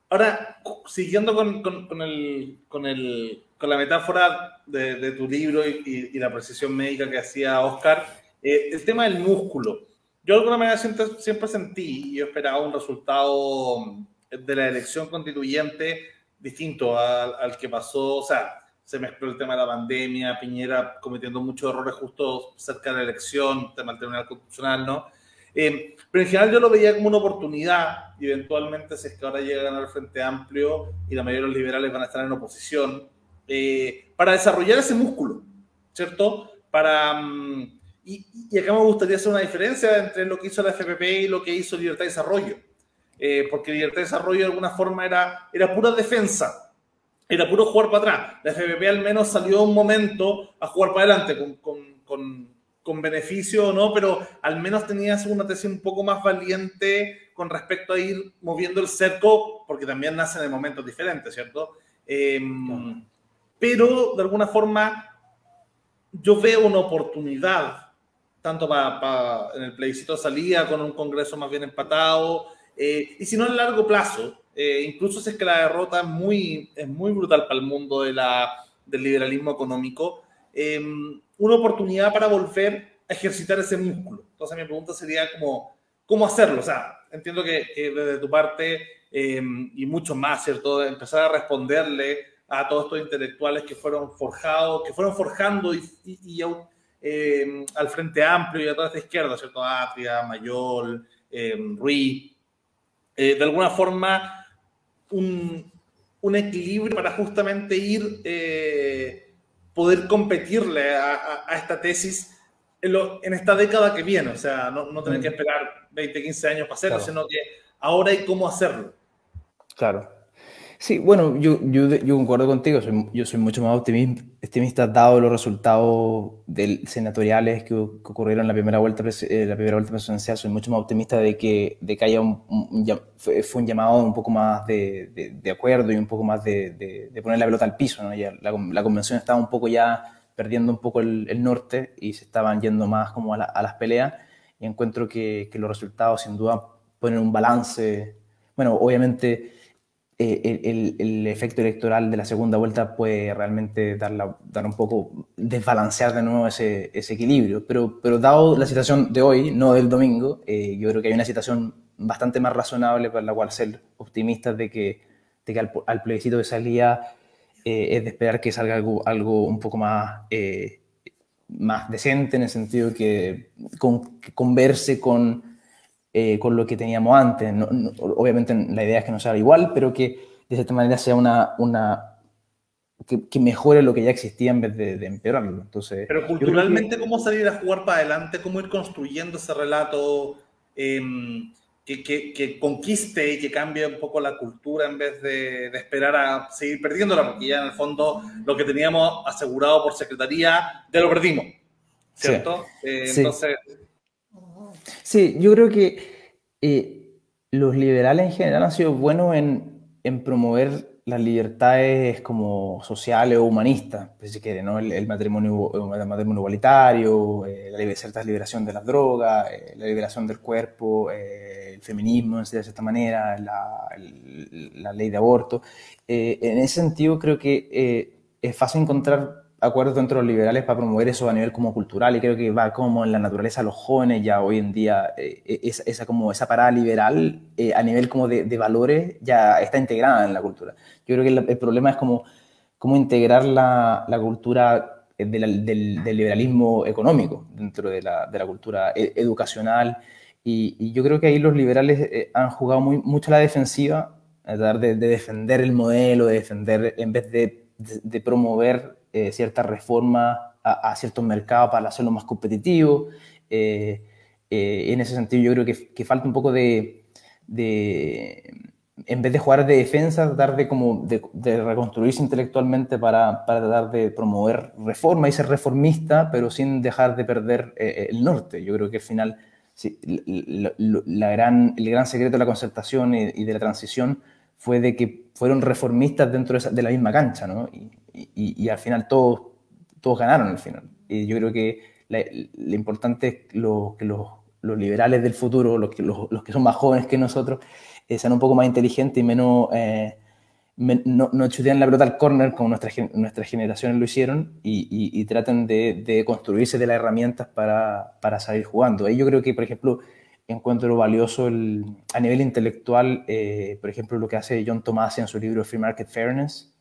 Ahora, siguiendo con, con, con, el, con, el, con la metáfora de, de tu libro y, y, y, la precisión médica que hacía Oscar, eh, el tema del músculo yo de alguna manera siempre, siempre sentí y yo esperaba un resultado de la elección constituyente distinto al, al, que pasó, o sea, se mezcló el tema de la pandemia, Piñera cometiendo muchos errores justo cerca de la elección, tema del Tribunal Constitucional, ¿no? Eh, pero en general yo lo veía como una oportunidad, y eventualmente si es que ahora llegan al Frente Amplio y la mayoría de los liberales van a estar en oposición, eh, para desarrollar ese músculo, ¿cierto? Para... Um, y, y, acá me gustaría hacer una diferencia entre lo que hizo la FPP y lo que hizo Libertad y Desarrollo. Eh, porque Libertad y Desarrollo de alguna forma era, era pura defensa, era puro jugar para atrás. La FPP al menos salió un momento a jugar para adelante con, con, con, con beneficio, ¿no? Pero al menos tenías una tesis un poco más valiente con respecto a ir moviendo el cerco, porque también nacen de momentos diferentes, ¿cierto? Eh, pero de alguna forma yo veo una oportunidad tanto para, para en el plebiscito salía con un Congreso más bien empatado, eh, y si no en largo plazo, eh, incluso si es que la derrota es muy, es muy brutal para el mundo de la, del liberalismo económico, eh, una oportunidad para volver a ejercitar ese músculo. Entonces mi pregunta sería como, ¿cómo hacerlo? O sea, entiendo que, que desde tu parte y mucho más, ¿cierto? Empezar a responderle a todos estos intelectuales que fueron forjados, que fueron forjando y, y, y eh, al Frente Amplio y a toda esta izquierda, ¿cierto? Atria, Mayol, eh, Ruiz. Eh, de alguna forma, un, un, equilibrio para justamente ir, eh, poder competirle a, a, a esta tesis en, lo, en, esta década que viene. O sea, no, no tener que mm. esperar 20, 15 años para hacerlo, claro. sino que ahora hay cómo hacerlo. Claro. Sí, bueno, yo, yo, yo concuerdo contigo, soy, yo soy mucho más optimista, dado los resultados del, senatoriales que, que, ocurrieron en la primera vuelta, eh, la primera vuelta presidencial, soy mucho más optimista de que, de que haya un, un, fue, fue, un llamado un poco más de, de, de acuerdo y un poco más de, de, poner la pelota al piso. ¿no? Ya la, la, convención estaba un poco ya perdiendo un poco el, el norte y se estaban yendo más como a, la, a las peleas y encuentro que, que los resultados sin duda ponen un balance, bueno, obviamente eh, el, el, efecto electoral de la segunda vuelta puede realmente dar, la, dar un poco, desbalancear de nuevo ese, ese, equilibrio. Pero, pero dado la situación de hoy, no del domingo, eh, yo creo que hay una situación bastante más razonable para la cual ser optimistas de que, de que al, al plebiscito de salida eh, es de esperar que salga algo, algo un poco más, eh, más decente, en el sentido que, con, que converse con eh, con lo que teníamos antes. No, no, obviamente la idea es que no sea igual, pero que de cierta manera sea una... una que, que mejore lo que ya existía en vez de, de empeorarlo. Entonces, pero culturalmente, que... ¿cómo salir a jugar para adelante? ¿Cómo ir construyendo ese relato eh, que, que, conquiste y que cambie un poco la cultura en vez de, de esperar a seguir perdiéndola? Porque ya en el fondo lo que teníamos asegurado por secretaría ya lo perdimos, ¿cierto? Sí. Eh, entonces... Sí yo creo que eh, los liberales en general han sido buenos en, en, promover las libertades como sociales o humanistas, pues si quiere, ¿no? El, el, matrimonio, el matrimonio igualitario, eh, la cierta liberación de las drogas, eh, la liberación del cuerpo, eh, feminismo, de cierta manera, la, la ley de aborto. en ese sentido, creo que es fácil encontrar acuerdos dentro de los liberales para promover eso a nivel como cultural y creo que va como en la naturaleza de los jóvenes ya hoy en día eh, eh, esa, como esa parada liberal eh, a nivel como de, valores ya está integrada en la cultura. Yo creo que el, problema es como cómo integrar la, la cultura del, del, liberalismo económico dentro de la, de la cultura educacional y, yo creo que ahí los liberales han jugado muy, mucho la defensiva, a tratar de, defender el modelo, de defender en vez de, de promover eh, ciertas reformas a, ciertos mercados para hacerlo más competitivo. Eh, eh, en ese sentido, yo creo que, falta un poco de, en vez de jugar de defensa, tratar de, como de, reconstruirse intelectualmente para, para, tratar de promover reforma y ser reformista, pero sin dejar de perder el norte. Yo creo que al final la, gran, el gran secreto de la concertación y, de la transición fue de que fueron reformistas dentro de, la misma cancha, ¿no? y, al final todos, todos ganaron al final. Y yo creo que lo importante es lo, que los, los, liberales del futuro, los que, los, los, que son más jóvenes que nosotros, eh, sean un poco más inteligentes y menos... Eh, no, no chutean la pelota al corner como nuestras, nuestras generaciones lo hicieron y, y, traten de, de, construirse de las herramientas para, para, salir jugando. Ahí yo creo que, por ejemplo, encuentro valioso el, a nivel intelectual, eh, por ejemplo, lo que hace John Tomasi en su libro Free Market Fairness,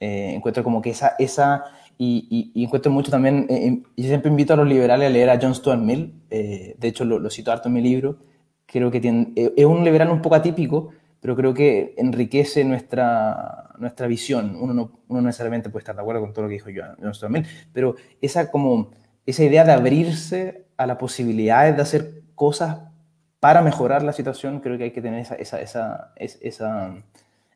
eh, encuentro como que esa, esa y, encuentro mucho también, eh, yo siempre invito a los liberales a leer a John Stuart Mill, eh, de hecho lo, cito harto en mi libro, creo que tiene, es un liberal un poco atípico, pero creo que enriquece nuestra, nuestra visión. Uno no, uno necesariamente puede estar de acuerdo con todo lo que dijo John Stuart Mill, pero esa, como, esa idea de abrirse a las posibilidades de hacer cosas para mejorar la situación, creo que hay que tener esa, esa, esa, esa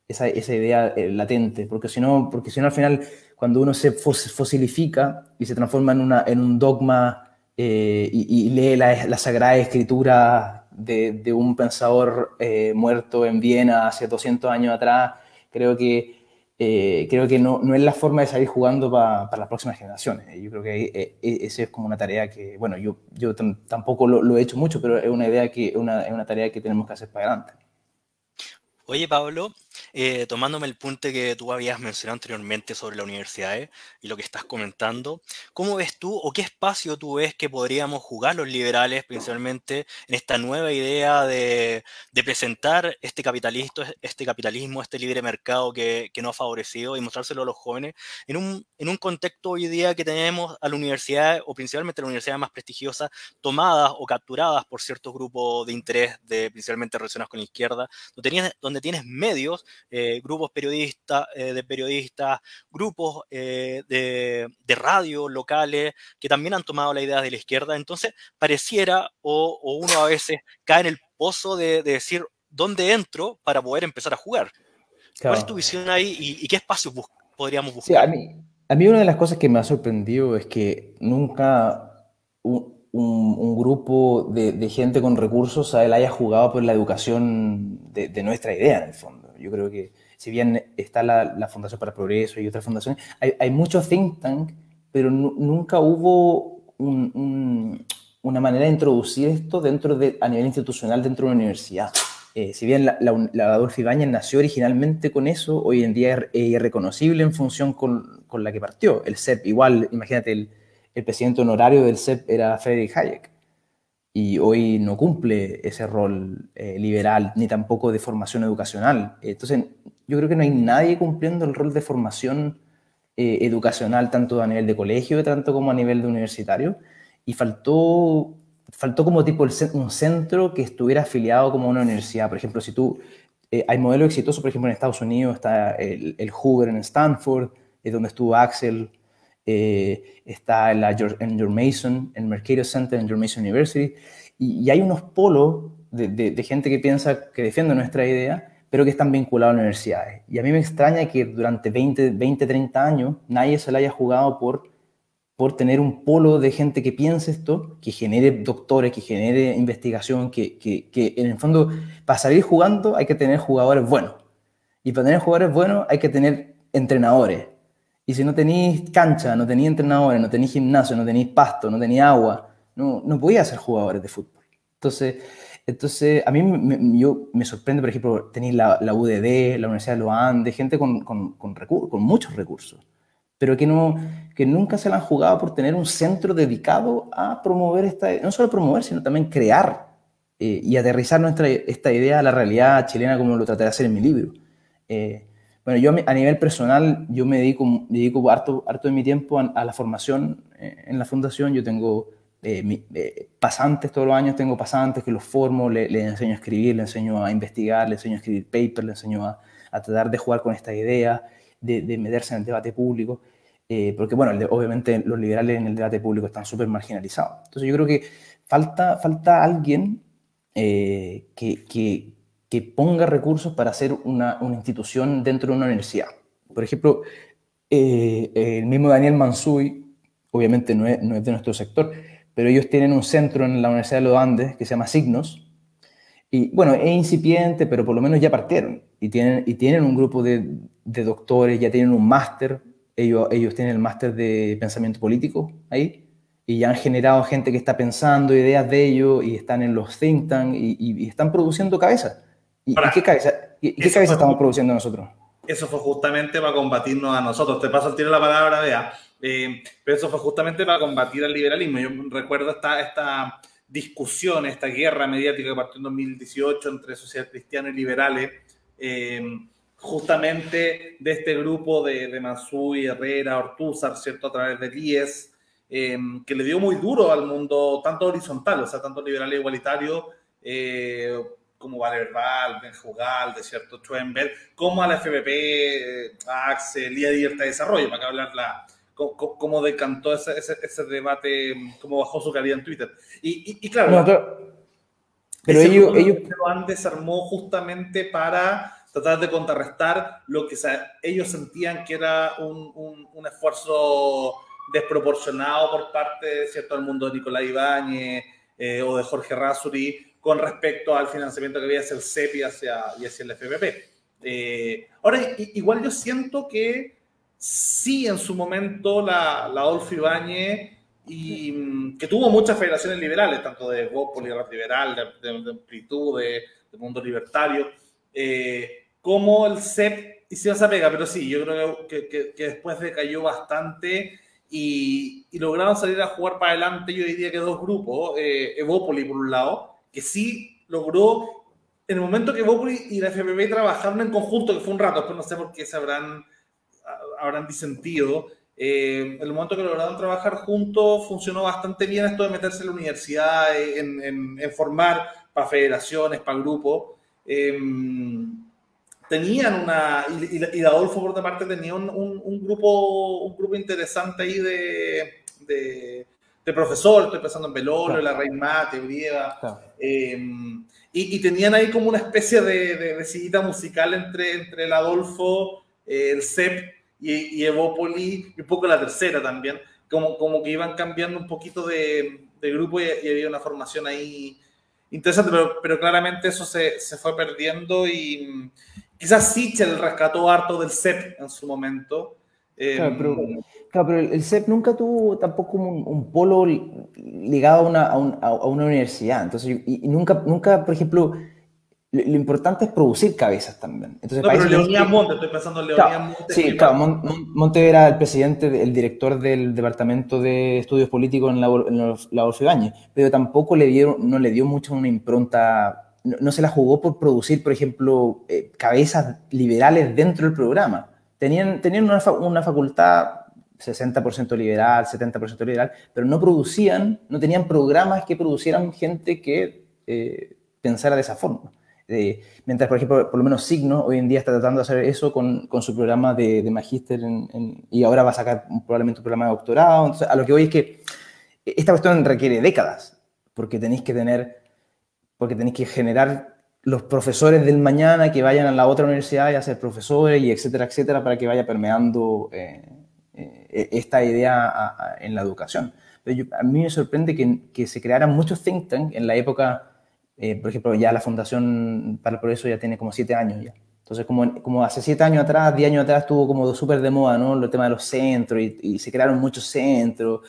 esa, esa idea eh, latente, porque si, no, porque si no al final cuando uno se fosilifica y se transforma en, una, en un dogma eh, y, lee la, la, Sagrada Escritura de, de un pensador eh, muerto en Viena hace 200 años atrás, creo que, creo que no, no, es la forma de salir jugando para las próximas generaciones. Yo creo que esa es como una tarea que, bueno, yo, yo tampoco lo, lo, he hecho mucho, pero es una idea que, una, es una tarea que tenemos que hacer para adelante. Oye, Pablo, eh, tomándome el punto que tú habías mencionado anteriormente sobre la universidad ¿eh? y lo que estás comentando, ¿cómo ves tú o qué espacio tú ves que podríamos jugar los liberales principalmente en esta nueva idea de, presentar este, capitalista, este capitalismo, este libre mercado que, que, ha favorecido y mostrárselo a los jóvenes en un, en un contexto hoy día que tenemos a la universidad o principalmente a la universidad más prestigiosa tomadas o capturadas por ciertos grupos de interés de principalmente relacionados con la izquierda, donde tienes, donde tienes medios eh, grupos periodistas, eh, de periodistas, grupos eh, de, radio locales que también han tomado la idea de la izquierda. Entonces, pareciera, o, uno a veces cae en el pozo de, decir, ¿dónde entro para poder empezar a jugar? ¿Cuál es tu visión ahí y, qué espacios podríamos buscar? a, mí, a mí una de las cosas que me ha sorprendido es que nunca un, grupo de, gente con recursos haya jugado por la educación de, de, nuestra idea, en el fondo. Yo creo que si bien está la, Fundación para el Progreso y otras fundaciones, hay, hay muchos think tank, pero nunca hubo una manera de introducir esto dentro de, a nivel institucional dentro de una universidad. Eh, si bien la, la, Adolfo Ibáñez nació originalmente con eso, hoy en día es irreconocible en función con, con la que partió. El CEP, igual, imagínate, el, el presidente honorario del CEP era Friedrich Hayek y hoy no cumple ese rol eh, liberal ni tampoco de formación educacional. Entonces, yo creo que no hay nadie cumpliendo el rol de formación eh, educacional tanto a nivel de colegio tanto como a nivel de universitario y faltó faltó como tipo un centro que estuviera afiliado como una universidad. Por ejemplo, si tú eh, hay modelos exitosos, por ejemplo, en Estados Unidos está el, el Hoover en Stanford, es donde estuvo Axel eh, está en, la, en Mason, en Mercator Center, en George Mason University, y, hay unos polos de, gente que piensa, que defiende nuestra idea, pero que están vinculados a universidades. Y a mí me extraña que durante 20, 20 30 años nadie se la haya jugado por, por tener un polo de gente que piense esto, que genere doctores, que genere investigación, que, que, que en el fondo, para salir jugando hay que tener jugadores buenos. Y para tener jugadores buenos hay que tener entrenadores y si no tenéis cancha, no tenéis entrenadores, no tenéis gimnasio, no tenéis pasto, no tenéis agua, no, no podías ser jugadores de fútbol. Entonces, Entonces, a mí me, yo, me sorprende, por ejemplo, tenéis la, la, UDD, la Universidad de los gente con, con, con, con muchos recursos, pero que, no, que nunca se la han jugado por tener un centro dedicado a promover esta, no solo promover, sino también crear eh, y aterrizar nuestra, esta idea a la realidad chilena como lo traté de hacer en mi libro. Eh, bueno, yo a nivel personal, yo me dedico, dedico harto, harto de mi tiempo a, la formación eh, en la fundación. Yo tengo pasantes todos los años, tengo pasantes que los formo, les le enseño a escribir, les enseño a investigar, les enseño a escribir papers, les enseño a, a tratar de jugar con esta idea, de, de meterse en el debate público. porque, bueno, obviamente los liberales en el debate público están súper marginalizados. Entonces, yo creo que falta, falta alguien eh, que, que, que, ponga recursos para hacer una, una, institución dentro de una universidad. Por ejemplo, eh, el mismo Daniel Mansui, obviamente no es, no es, de nuestro sector, pero ellos tienen un centro en la Universidad de los Andes que se llama Signos. Y bueno, es incipiente, pero por lo menos ya partieron. Y tienen, y tienen un grupo de, de doctores, ya tienen un máster. Ellos, ellos tienen el máster de pensamiento político ahí y ya han generado gente que está pensando ideas de ello y están en los think tanks y, y, están produciendo cabezas. ¿Y, qué cabeza, y, qué cabeza estamos produciendo nosotros? Eso fue justamente para combatirnos a nosotros. Te paso el tiro la palabra, vea. Eh, pero eso fue justamente para combatir al liberalismo. Yo recuerdo esta, esta discusión, esta guerra mediática que partió en 2018 entre sociedad cristiana y liberales, eh, justamente de este grupo de, de Mansui, Herrera, Ortúzar, ¿cierto? A través de IES, eh, que le dio muy duro al mundo, tanto horizontal, o sea, tanto liberal e igualitario, eh, como Valerval, Benjugal, de cierto Schoenberg, como a la FBP, eh, a Axel y a Libertad de Desarrollo, para que hablar la, cómo, decantó ese, ese, ese, debate, cómo bajó su calidad en Twitter. Y, y, y claro, no, pero, pero ellos, ellos lo desarmó justamente para tratar de contrarrestar lo que ellos sentían que era un, un, un esfuerzo desproporcionado por parte cierto del mundo de Nicolás Ibáñez eh, o de Jorge Rasuri con respecto al financiamiento que había hacia el CEP y hacia, y hacia el FPP. Eh, ahora, igual yo siento que sí en su momento la, la Adolfo Ibáñez y mm, que tuvo muchas federaciones liberales, tanto de Gópoli, de Liberal, de, de, de Amplitud, de, de, Mundo Libertario, eh, como el CEP hicieron esa pega, pero sí, yo creo que, que, que después decayó bastante y, y, lograron salir a jugar para adelante, yo diría que dos grupos, eh, Evópoli por un lado, que sí logró, en el momento que Evópoli y la FPP trabajaron en conjunto, que fue un rato, después no sé por qué se habrán, habrán disentido, eh, en el momento que lograron trabajar juntos funcionó bastante bien esto de meterse en la universidad, en, en, en formar para federaciones, para grupos. Eh, tenían una, y, y, y Adolfo por otra parte tenía un, un, un, grupo, un grupo interesante ahí de, de, de profesor, estoy pensando en Belolo, claro. la Rey Mate, Brieva, claro. eh, y, y, tenían ahí como una especie de, de, de sillita musical entre, entre el Adolfo, eh, el CEP y, y Evópoli, y un poco la tercera también, como, como que iban cambiando un poquito de, de grupo y, y había una formación ahí interesante, pero, pero claramente eso se, se fue perdiendo y Quizás Sichel rescató harto del CEP en su momento. Claro, pero, claro, pero el CEP nunca tuvo tampoco un, un polo ligado a una, a, un, a una universidad. Entonces, y, y, nunca, nunca, por ejemplo, lo, lo, importante es producir cabezas también. Entonces, no, pero Leonidas Monte, estoy pensando en Leonidas claro, Monte. Sí, claro, Monte era el presidente, el director del Departamento de Estudios Políticos en la, en la Adolfo Ibáñez, pero tampoco le dieron, no le dio mucho una impronta no, no, se la jugó por producir, por ejemplo, eh, cabezas liberales dentro del programa. Tenían, tenían una, una facultad 60% liberal, 70% liberal, pero no producían, no tenían programas que producieran gente que eh, pensara de esa forma. Eh, mientras, por ejemplo, por lo menos Signo hoy en día está tratando de hacer eso con, con su programa de, de magíster y ahora va a sacar probablemente un programa de doctorado. Entonces, a lo que voy es que esta cuestión requiere décadas, porque tenéis que tener porque tenéis que generar los profesores del mañana que vayan a la otra universidad y a ser profesores y etcétera, etcétera, para que vaya permeando eh, esta idea a, a, en la educación. Pero yo, a mí me sorprende que, que, se crearan muchos think tanks en la época, eh, por ejemplo, ya la Fundación para el Progreso ya tiene como siete años ya. Entonces, como, como hace siete años atrás, diez años atrás, estuvo como súper de moda, ¿no? El tema de los centros y, y se crearon muchos centros,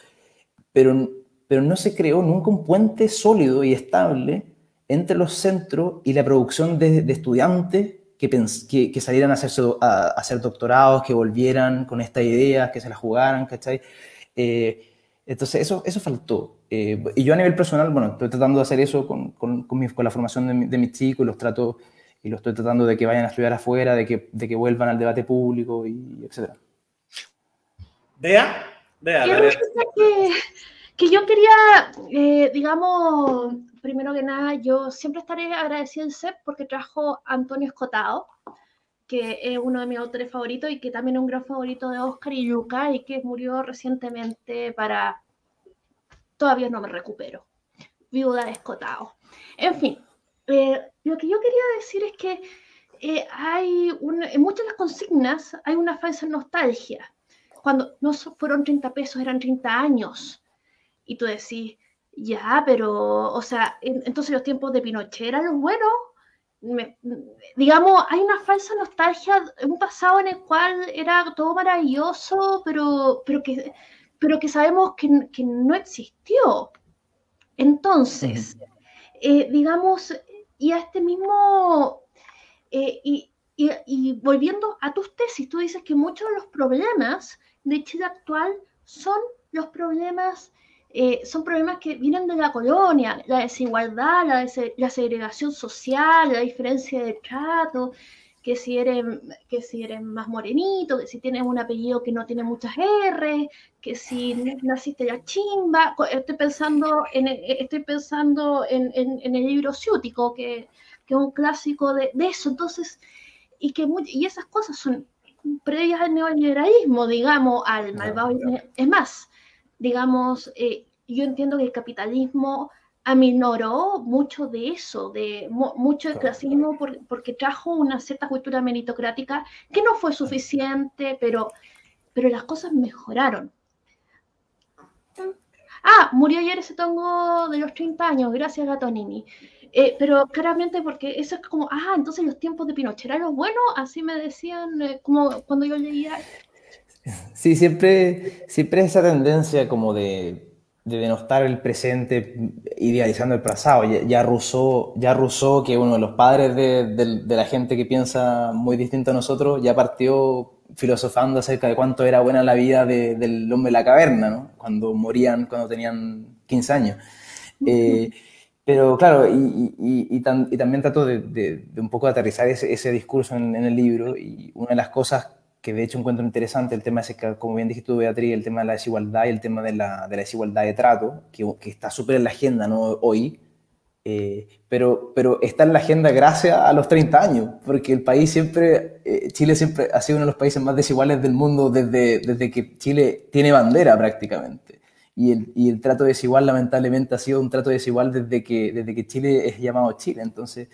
pero, pero no se creó nunca un puente sólido y estable entre los centros y la producción de, estudiantes que, que, salieran a, hacerse, a, hacer doctorados, que volvieran con esta idea, que se la jugaran, ¿cachai? Eh, entonces, eso, eso faltó. Eh, y yo a nivel personal, bueno, estoy tratando de hacer eso con, con, con, mi, con la formación de, mis chicos y los trato y lo estoy tratando de que vayan a estudiar afuera, de que, de que vuelvan al debate público y etcétera. Vea, vea, que, que, yo quería, eh, digamos, primero que nada, yo siempre estaré agradecida al CEP porque trajo Antonio Escotado, que es uno de mis autores favoritos y que también es un gran favorito de Oscar y Yuka y que murió recientemente para... Todavía no me recupero. Viuda de Escotado. En fin, eh, lo que yo quería decir es que eh, hay en muchas de las consignas hay una falsa nostalgia cuando no fueron 30 pesos, eran 30 años. Y tú decís, ya, pero, o sea, entonces los tiempos de Pinochet eran los buenos. digamos, hay una falsa nostalgia, un pasado en el cual era todo maravilloso, pero, pero, que, pero que sabemos que, que no existió. Entonces, eh, digamos, y a este mismo, eh, y, y, y, volviendo a tus tesis, tú dices que muchos de los problemas de Chile actual son los problemas, eh, son problemas que vienen de la colonia, la desigualdad, la, la, segregación social, la diferencia de trato, que si, eres, que si eres más morenito, que si tienes un apellido que no tiene muchas R, que si naciste ya chimba. Estoy pensando en, estoy pensando en, en, el libro ciútico, que, que, es un clásico de, de eso. Entonces, y, que y esas cosas son previas al neoliberalismo, digamos, al malvado. Es más, digamos, eh, yo entiendo que el capitalismo aminoró mucho de eso, de mucho del clasismo, porque trajo una cierta cultura meritocrática que no fue suficiente, pero, pero las cosas mejoraron. Ah, murió ayer ese tongo de los 30 años, gracias a Tonini. Eh, pero claramente porque eso es como, ah, entonces los tiempos de Pinochet eran los buenos, así me decían eh, como cuando yo leía. Sí, siempre, siempre esa tendencia como de, de denostar el presente idealizando el pasado. Ya, ya, Rousseau, ya Rousseau, que uno de los padres de, de, la gente que piensa muy distinto a nosotros, ya partió filosofando acerca de cuánto era buena la vida del hombre de la caverna, ¿no? cuando morían, cuando tenían 15 años. Eh, pero claro, y, y, también trato de, un poco de aterrizar ese, discurso en, el libro y una de las cosas que de hecho encuentro interesante, el tema ese, como bien dijiste tú, Beatriz, el tema de la desigualdad y el tema de la, desigualdad de trato, que, está súper en la agenda ¿no? hoy, eh, pero, pero está en la agenda gracias a los 30 años, porque el país siempre, eh, Chile siempre ha sido uno de los países más desiguales del mundo desde, desde que Chile tiene bandera prácticamente y el, y el, trato desigual lamentablemente ha sido un trato desigual desde que, desde que Chile es llamado Chile. Entonces,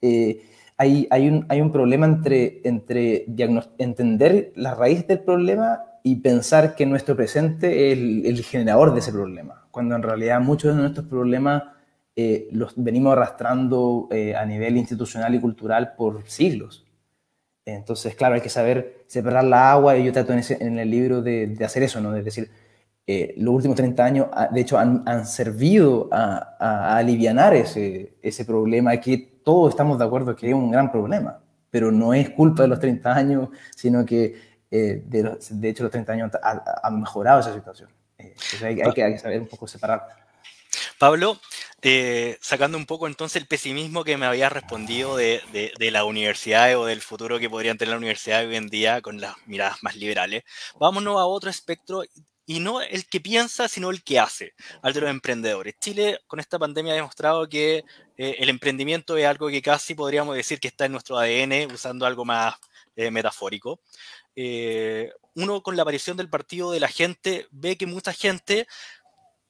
eh, hay, hay, un, hay un problema entre, entre entender la raíz del problema y pensar que nuestro presente es el, generador de ese problema, cuando en realidad muchos de nuestros problemas eh, los venimos arrastrando eh, a nivel institucional y cultural por siglos. Entonces, claro, hay que saber separar la agua y yo trato en, ese, en el libro de, de, hacer eso, ¿no? De decir, eh, los últimos 30 años, ah, de hecho, han, servido a, a, aliviar ese, ese problema que todos estamos de acuerdo que es un gran problema, pero no es culpa de los 30 años, sino que eh, de, de, hecho los 30 años han mejorado esa situación. Eh, hay, hay, que, saber un poco separar. Pablo, sacando un poco entonces el pesimismo que me había respondido de, de, de la universidad o del futuro que podrían tener la universidad hoy en día con las miradas más liberales, vámonos a otro espectro y no el que piensa, sino el que hace, al de los emprendedores. Chile con esta pandemia ha demostrado que eh, el emprendimiento es algo que casi podríamos decir que está en nuestro ADN, usando algo más eh, metafórico. Eh, uno con la aparición del partido de la gente ve que mucha gente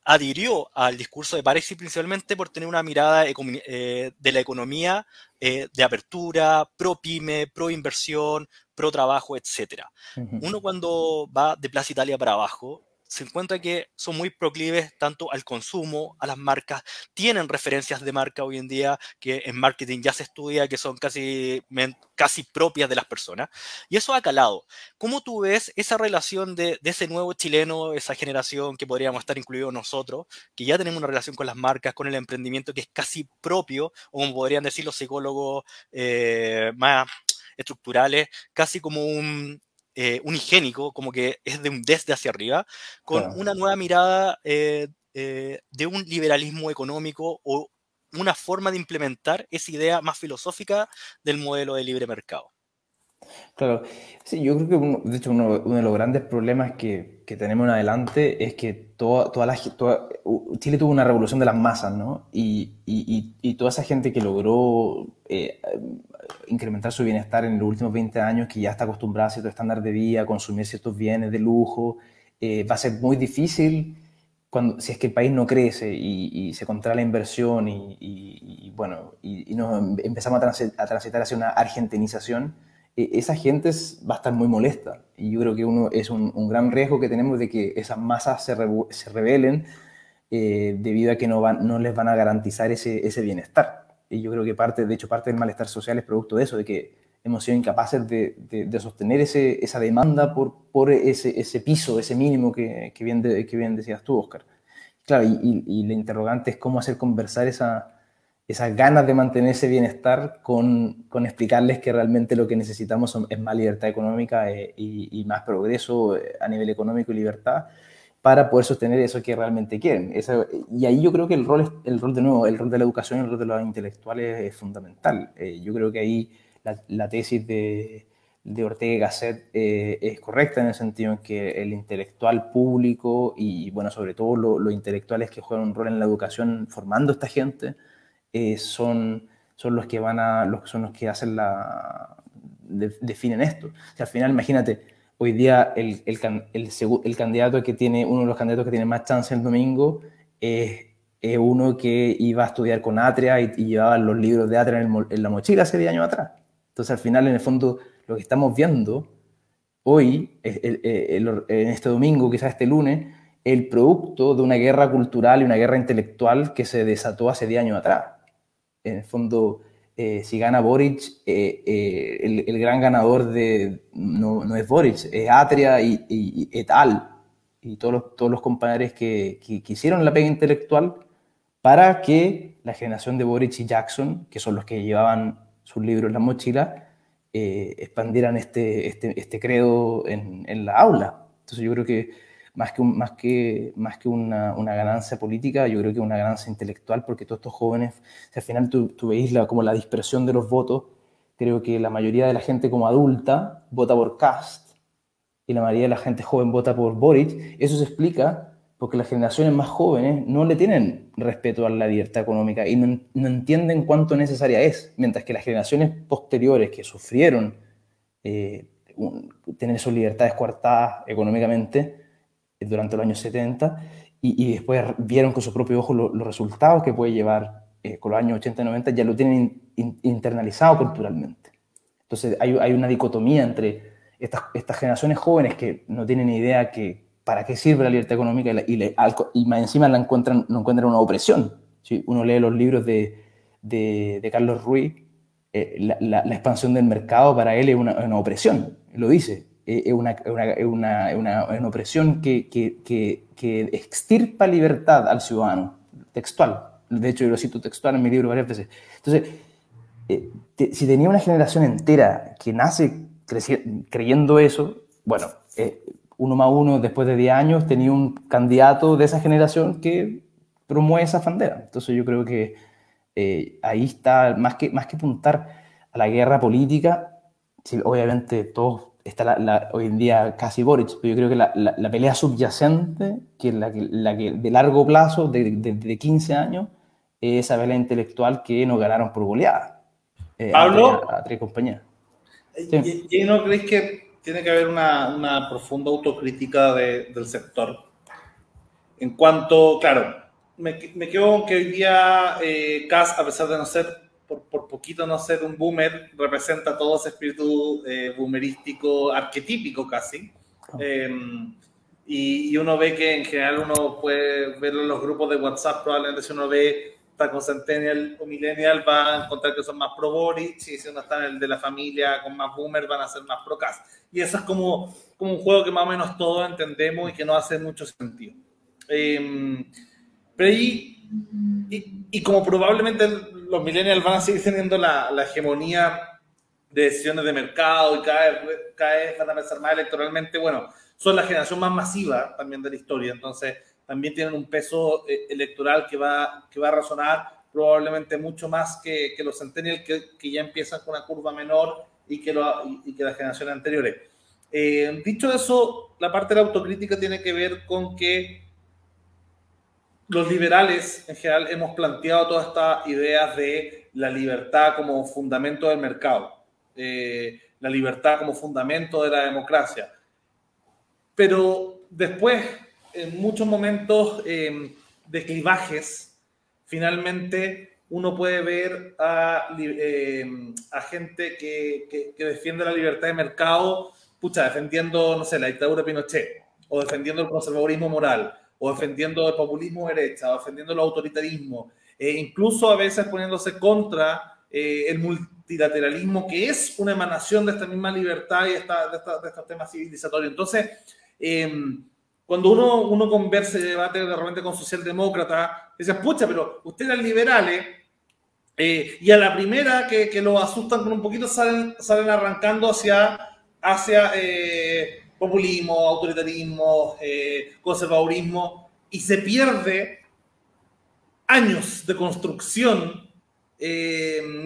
adhirió al discurso de París principalmente por tener una mirada de la economía de apertura, pro pyme, pro inversión, pro trabajo, etc. Uno cuando va de Plaza Italia para abajo, se encuentra que son muy proclives tanto al consumo, a las marcas, tienen referencias de marca hoy en día que en marketing ya se estudia, que son casi, casi propias de las personas. Y eso ha calado. ¿Cómo tú ves esa relación de, ese nuevo chileno, esa generación que podríamos estar incluidos nosotros, que ya tenemos una relación con las marcas, con el emprendimiento que es casi propio, o como podrían decir los psicólogos eh, más estructurales, casi como un, eh, unigénico, como que es de un desde hacia arriba, con una nueva mirada eh, eh, de un liberalismo económico o una forma de implementar esa idea más filosófica del modelo de libre mercado. Claro, sí, yo creo que de hecho uno, de los grandes problemas que, que tenemos en adelante es que toda, toda la, Chile tuvo una revolución de las masas, ¿no? Y, y, y toda esa gente que logró incrementar su bienestar en los últimos 20 años, que ya está acostumbrada a cierto estándar de vida, consumir ciertos bienes de lujo, eh, va a ser muy difícil cuando, si es que el país no crece y, se contrae la inversión y, bueno, y, nos empezamos a, transitar hacia una argentinización, eh, esa gente va a estar muy molesta. Y yo creo que uno es un, gran riesgo que tenemos de que esas masas se, se rebelen eh, debido a que no, van, no les van a garantizar ese, ese bienestar. Y yo creo que parte, de hecho, parte del malestar social es producto de eso, de que hemos sido incapaces de, de, sostener ese, esa demanda por, por ese, ese, piso, ese mínimo que, que, bien, que bien decías tú, Oscar. Claro, y, y, la interrogante es cómo hacer conversar esa, esas ganas de mantener ese bienestar con, con, explicarles que realmente lo que necesitamos es más libertad económica eh, y, y, más progreso eh, a nivel económico y libertad para poder sostener eso que realmente quieren. y ahí yo creo que el rol, el rol de nuevo, el rol de la educación y el rol de los intelectuales es fundamental. Eh, yo creo que ahí la, tesis de, de, Ortega y Gasset es correcta en el sentido en que el intelectual público y, bueno, sobre todo los intelectuales que juegan un rol en la educación formando a esta gente eh, son, son los que van a, los, son los que hacen la, definen esto. al final, imagínate, hoy día el, el, el, el, candidato que tiene, uno de los candidatos que tiene más chance el domingo es, es uno que iba a estudiar con Atria y, llevaba los libros de Atria en, en, la mochila hace 10 años atrás. Entonces, al final, en el fondo, lo que estamos viendo hoy, en este domingo, quizás este lunes, el producto de una guerra cultural y una guerra intelectual que se desató hace 10 años atrás. En el fondo, eh, si gana Boric, eh, eh, el, gran ganador de, no, no, es Boric, es Atria y, y, et al, y todos los, todos los compañeros que, que, hicieron la pega intelectual para que la generación de Boric y Jackson, que son los que llevaban sus libros en la mochila, expandieran este, este, este credo en, en la aula. Entonces yo creo que más que, más que, más que una, una, ganancia política, yo creo que una ganancia intelectual, porque todos estos jóvenes, si al final tú, tú veis la, como la dispersión de los votos, creo que la mayoría de la gente como adulta vota por Cast y la mayoría de la gente joven vota por Boric. Eso se explica porque las generaciones más jóvenes no le tienen respeto a la libertad económica y no, no entienden cuánto necesaria es, mientras que las generaciones posteriores que sufrieron eh, tener sus libertades coartadas económicamente, durante los años 70 y, después vieron con su propio ojo los resultados que puede llevar eh, con los años 80 y 90, ya lo tienen internalizado culturalmente. Entonces hay, hay una dicotomía entre estas, estas, generaciones jóvenes que no tienen idea que para qué sirve la libertad económica y, y, más encima la encuentran, no encuentran una opresión. Si uno lee los libros de, de, de Carlos Ruiz, eh, la, la, expansión del mercado para él es una, una opresión, lo dice es una, una, una, una, opresión que, que, que, extirpa libertad al ciudadano, textual. De hecho, yo lo cito textual en mi libro varias veces. Entonces, eh, si tenía una generación entera que nace creyendo eso, bueno, eh, uno más uno después de 10 años tenía un candidato de esa generación que promueve esa bandera. Entonces yo creo que eh, ahí está, más que, más que apuntar a la guerra política, si obviamente todos está la, hoy en día casi Boric, pero yo creo que la, la, pelea subyacente, que es la que, la que de largo plazo, de, de, 15 años, es esa pelea intelectual que nos ganaron por goleada. Eh, Pablo, a, tres compañías. ¿Y, no creéis que tiene que haber una, una profunda autocrítica del sector? En cuanto, claro, me, me quedo que hoy día eh, CAS, a pesar de no ser por, poquito no ser un boomer, representa todo ese espíritu eh, boomerístico, arquetípico casi. Em, y, uno ve que en general uno puede verlo en los grupos de WhatsApp, probablemente si uno ve está con Centennial o Millennial va a encontrar que son más pro Boric y si uno está en el de la familia con más Boomer van a ser más pro Cas. Y eso es como, como un juego que más o menos todos entendemos y que no hace mucho sentido. Em, pero ahí, y, como probablemente los Millennials van a seguir teniendo la, la hegemonía de decisiones de mercado y cada vez, cada vez van a pensar más electoralmente, bueno, son la generación más masiva también de la historia, entonces también tienen un peso eh, electoral que va, que va a razonar probablemente mucho más que, que los centennials que, que, ya empiezan con una curva menor y que, lo, y, que las generaciones anteriores. Eh, dicho eso, la parte de la autocrítica tiene que ver con que los liberales en general hemos planteado todas estas ideas de la libertad como fundamento del mercado, eh, la libertad como fundamento de la democracia. Pero después, en muchos momentos em, de clivajes, finalmente uno puede ver a, em, gente que, que, defiende la libertad de mercado, pucha, defendiendo, no sé, la dictadura de Pinochet, o defendiendo el conservadurismo moral, o defendiendo el populismo derecha, defendiendo el autoritarismo, e incluso a veces poniéndose contra eh, el multilateralismo, que es una emanación de esta misma libertad y de, estos temas civilizatorios. Entonces, Em, cuando uno, uno conversa y debate de repente con socialdemócratas, dice, pucha, pero ustedes liberales, eh, y a la primera que, que lo asustan con un poquito salen, salen arrancando hacia, hacia eh, populismo, autoritarismo, eh, conservadurismo, y se pierde años de construcción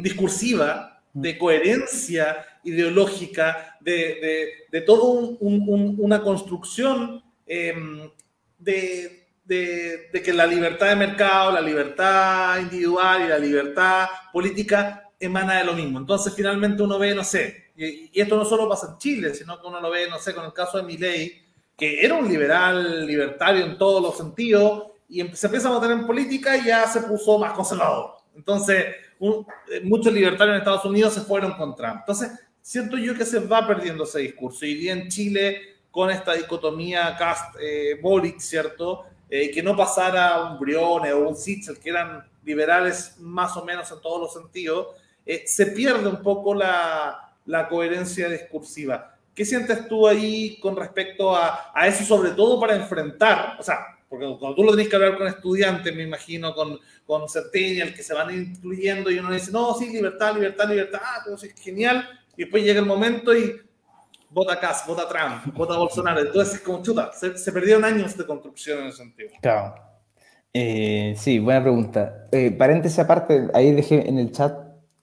discursiva, de coherencia ideológica, de, de, de toda una construcción em, de, de, que la libertad de mercado, la libertad individual y la libertad política emana de lo mismo. Entonces, finalmente uno ve, no sé, y, esto no solo pasa en Chile, sino que uno lo ve, no sé, con el caso de Milley, que era un liberal, libertario en todos los sentidos, y se empieza a votar en política y ya se puso más conservador. Entonces, eh, muchos libertarios en Estados Unidos se fueron contra. Entonces, siento yo que se va perdiendo ese discurso. Y en Chile, con esta dicotomía Cast-Boric, eh, ¿cierto? Eh, que no pasara un Brione o un Sitzel, que eran liberales más o menos en todos los sentidos, eh, se pierde un poco la, la, coherencia discursiva. ¿Qué sientes tú ahí con respecto a, a, eso, sobre todo para enfrentar, o sea, porque cuando tú lo tenés que hablar con estudiantes, me imagino, con, con Centennial, que se van incluyendo y uno dice, no, sí, libertad, libertad, libertad, ah, todo genial, y después llega el momento y vota Kass, vota Trump, vota Bolsonaro. Entonces, como chuta, se, perdieron años de construcción en ese sentido. Claro. Eh, sí, buena pregunta. Eh, paréntesis aparte, ahí dejé en el chat,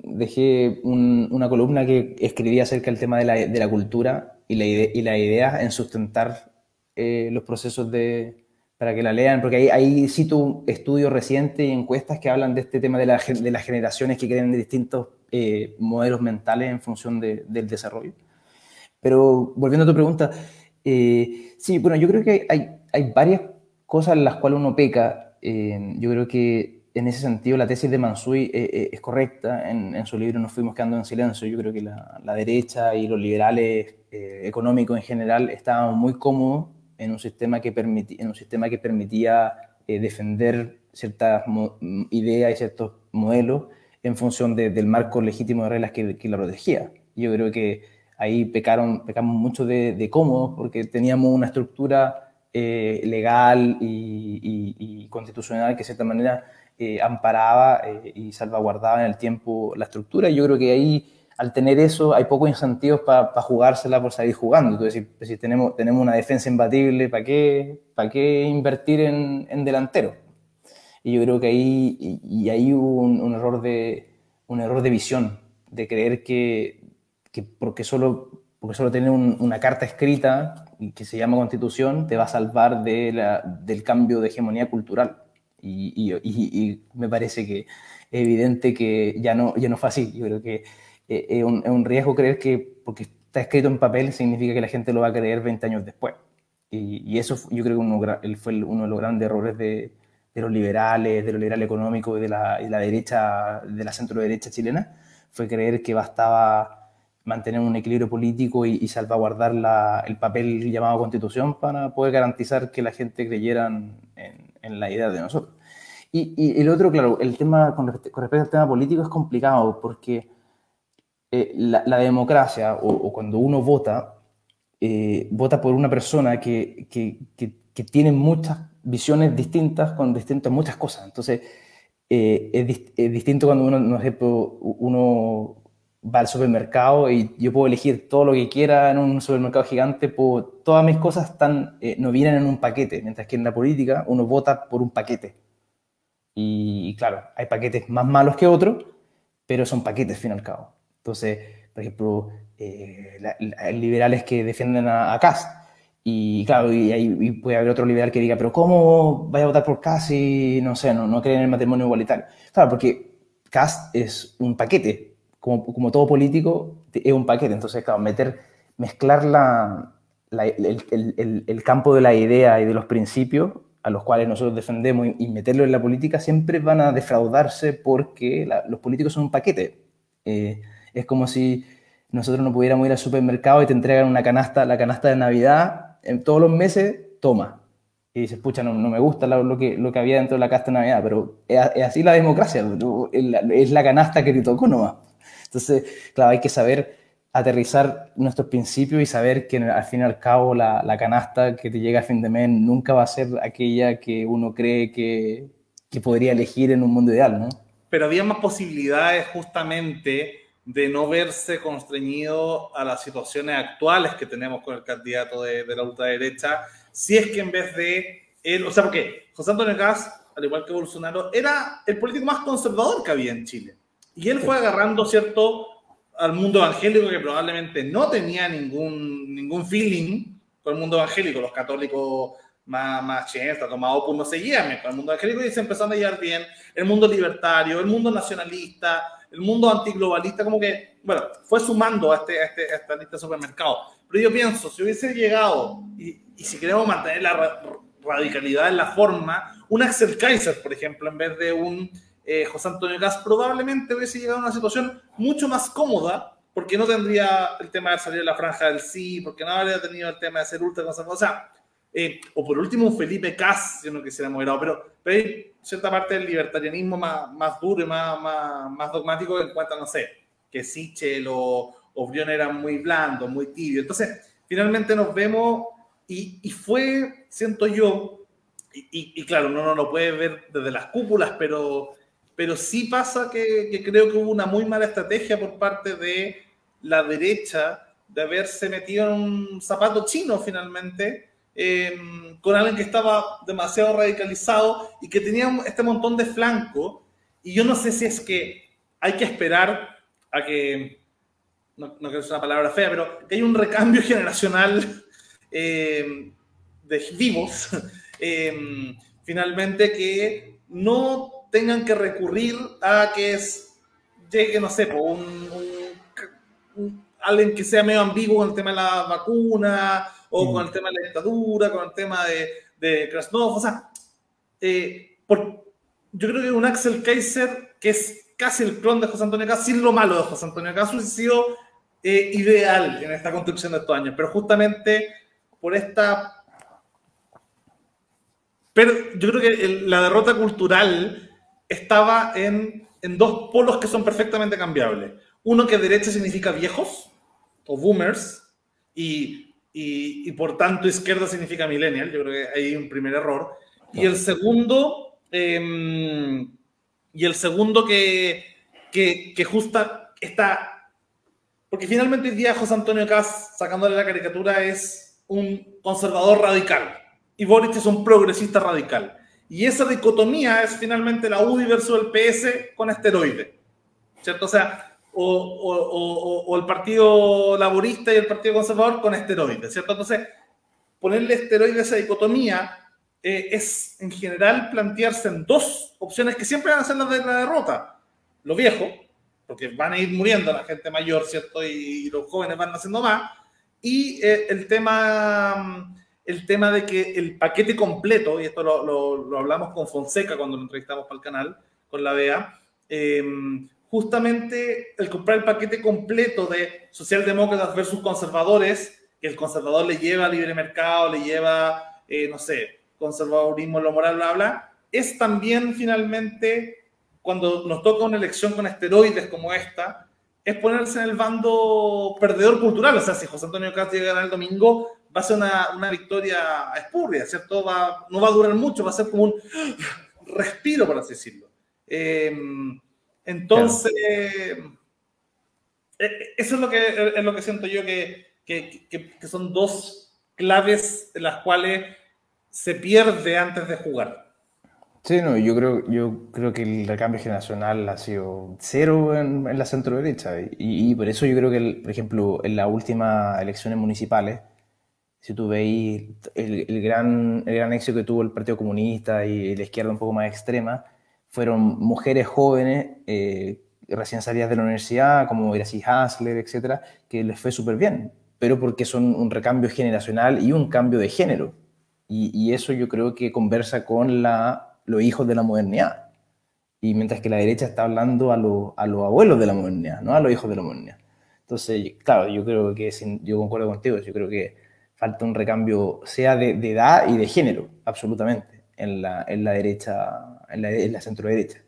dejé una columna que escribía acerca del tema de la, de la cultura y la, y la idea en sustentar eh, los procesos de, para que la lean, porque ahí, ahí cito estudios recientes y encuestas que hablan de este tema de, la, de las generaciones que creen en distintos eh, modelos mentales en función del desarrollo. Pero volviendo a tu pregunta, eh, sí, bueno, yo creo que hay, hay, varias cosas en las cuales uno peca. Eh, yo creo que en ese sentido la tesis de Mansui es correcta. En, su libro Nos fuimos quedando en silencio. Yo creo que la, la derecha y los liberales económicos en general estaban muy cómodos en un sistema que, en un sistema que permitía defender ciertas ideas y ciertos modelos en función del marco legítimo de reglas que, la protegía. Yo creo que ahí pecaron, pecamos mucho de, de cómodos porque teníamos una estructura eh, legal y, constitucional que de cierta manera eh, amparaba eh, y salvaguardaba en el tiempo la estructura. Yo creo que ahí, al tener eso, hay pocos incentivos para jugársela por salir jugando. Entonces, si, tenemos, tenemos una defensa imbatible, ¿para qué, qué invertir en, en delantero? Y yo creo que ahí, y, ahí hubo un, error de, un error de visión, de creer que, que porque solo, porque solo tener una carta escrita que se llama constitución te va a salvar de la, del cambio de hegemonía cultural. Y, y, me parece que es evidente que ya no, ya no fue así. Yo creo que eh, es un, es un riesgo creer que porque está escrito en papel significa que la gente lo va a creer 20 años después. Y, eso yo creo que uno, fue uno de los grandes errores de, de los liberales, de lo liberal económico y de la, la derecha, de la centro derecha chilena, fue creer que bastaba mantener un equilibrio político y, salvaguardar el papel llamado constitución para poder garantizar que la gente creyera en, la idea de nosotros. Y, el otro, claro, el tema con, respecto, al tema político es complicado porque eh, la, democracia o, cuando uno vota, eh, vota por una persona que, que, que, tiene muchas visiones distintas con distintas muchas cosas. Entonces, eh, es, distinto cuando uno, no uno va al supermercado y yo puedo elegir todo lo que quiera en un supermercado gigante, todas mis cosas están, eh, no vienen en un paquete, mientras que en la política uno vota por un paquete. Y, claro, hay paquetes más malos que otros, pero son paquetes, fin y al cabo. Entonces, por ejemplo, eh, hay liberales que defienden a, a y claro, y, y, puede haber otro liberal que diga, pero ¿cómo vaya a votar por Kass y no sé, no, no creen en el matrimonio igualitario? Claro, porque Kass es un paquete, como, como, todo político, es un paquete. Entonces, claro, meter, mezclar la, el, el, el, campo de la idea y de los principios a los cuales nosotros defendemos y, meterlo en la política siempre van a defraudarse porque los políticos son un paquete. Eh, es como si nosotros no pudiéramos ir al supermercado y te entregan una canasta, la canasta de Navidad, en todos los meses, toma. Y dices, pucha, no, no me gusta lo, que, lo que había dentro de la canasta de Navidad, pero es, así la democracia, es la, canasta que te tocó nomás. Entonces, claro, hay que saber aterrizar nuestros principios y saber que al fin y al cabo la, canasta que te llega a fin de mes nunca va a ser aquella que uno cree que, que podría elegir en un mundo ideal, ¿no? Pero había más posibilidades justamente de no verse constreñido a las situaciones actuales que tenemos con el candidato de, de la ultraderecha, si es que en vez de él, o sea, porque José Antonio Gas, al igual que Bolsonaro, era el político más conservador que había en Chile. Y él fue agarrando, ¿cierto?, al mundo evangélico que probablemente no tenía ningún, ningún feeling con el mundo evangélico. Los católicos más, más chestas, tomados pues no seguían con el mundo evangélico y se empezaron a llevar bien. El mundo libertario, el mundo nacionalista, el mundo antiglobalista, como que, bueno, fue sumando a, este, a, este, a esta lista de supermercados. Pero yo pienso, si hubiese llegado, y, y si queremos mantener la radicalidad en la forma, un Axel Kaiser, por ejemplo, en vez de un eh, José Antonio Gas probablemente hubiese llegado a una situación mucho más cómoda, porque no tendría el tema de salir de la franja del sí, porque no habría tenido el tema de ser ultra conservador. O sea, eh, o por último Felipe Cas, si no quisiéramos ver, pero, pero hay cierta parte del libertarianismo más, más duro y más, más, más dogmático en cuanto a, no sé, que Sichel o, o Brion eran muy blandos, muy tibios. Entonces, finalmente nos vemos y, y fue, siento yo, y, y, claro, uno no lo puede ver desde las cúpulas, pero pero sí pasa que, creo que hubo una muy mala estrategia por parte de la derecha de haberse metido en un zapato chino finalmente, em, con alguien que estaba demasiado radicalizado y que tenía este montón de flanco. Y yo no sé si es que hay que esperar a que, no, no quiero una palabra fea, pero que hay un recambio generacional em, de vivos, em, finalmente que no tengan que recurrir a que es, llegue, no sé, un, alguien que sea medio ambiguo con el tema de la vacuna o con el tema de la dictadura, con el tema de, de Krasnov, o sea, eh, por, yo creo que un Axel Kaiser que es casi el clon de José Antonio Caso, sin lo malo de José Antonio Caso, ha sido eh, ideal en esta construcción de estos años, pero justamente por esta... Pero yo creo que la derrota cultural estaba en, en dos polos que son perfectamente cambiables. Uno que derecha significa viejos o boomers y, y, y, por tanto izquierda significa millennial. Yo creo que hay un primer error. Y el segundo, eh, y el segundo que, que, que justa está, porque finalmente hoy día José Antonio Cas, sacándole la caricatura, es un conservador radical y Boric es un progresista radical. Y esa dicotomía es finalmente la UDI versus el PS con esteroide. ¿Cierto? O sea, o, o, o, el Partido Laborista y el Partido Conservador con esteroide. ¿Cierto? Entonces, ponerle esteroide a esa dicotomía eh, es en general plantearse en dos opciones que siempre van a ser las de la derrota. Lo viejo, porque van a ir muriendo la gente mayor, ¿cierto? Y, los jóvenes van haciendo más. Y eh, el tema el tema de que el paquete completo, y esto lo, lo, hablamos con Fonseca cuando lo entrevistamos para el canal, con la BEA, em, justamente el comprar el paquete completo de socialdemócratas versus conservadores, que el conservador le lleva libre mercado, le lleva, eh, no sé, conservadurismo, lo moral, bla, bla, es también finalmente, cuando nos toca una elección con esteroides como esta, es ponerse en el bando perdedor cultural. O sea, si José Antonio Castro llega a ganar el domingo, va a ser una, una victoria espurria, ¿cierto? Va, no va a durar mucho, va a ser como un respiro, por así decirlo. Em, entonces, e, e, eso es lo que, es lo que siento yo que, que, que, son dos claves en las cuales se pierde antes de jugar. Sí, no, yo creo, yo creo que el recambio generacional ha sido cero en, en la centro derecha y, y, por eso yo creo que, por ejemplo, en las últimas elecciones municipales, si tú veis el, el, gran, el gran éxito que tuvo el Partido Comunista y la izquierda un poco más extrema, fueron mujeres jóvenes eh, recién salidas de la universidad, como Gracie Hasler, etcétera, que les fue súper bien, pero porque son un recambio generacional y un cambio de género. Y, y eso yo creo que conversa con la, los hijos de la modernidad. Y mientras que la derecha está hablando a, lo, a los abuelos de la modernidad, no a los hijos de la modernidad. Entonces, claro, yo creo que, yo concuerdo contigo, yo creo que falta un recambio, sea de, de edad y de género, absolutamente, en la, en la derecha, en la, en la centro derecha.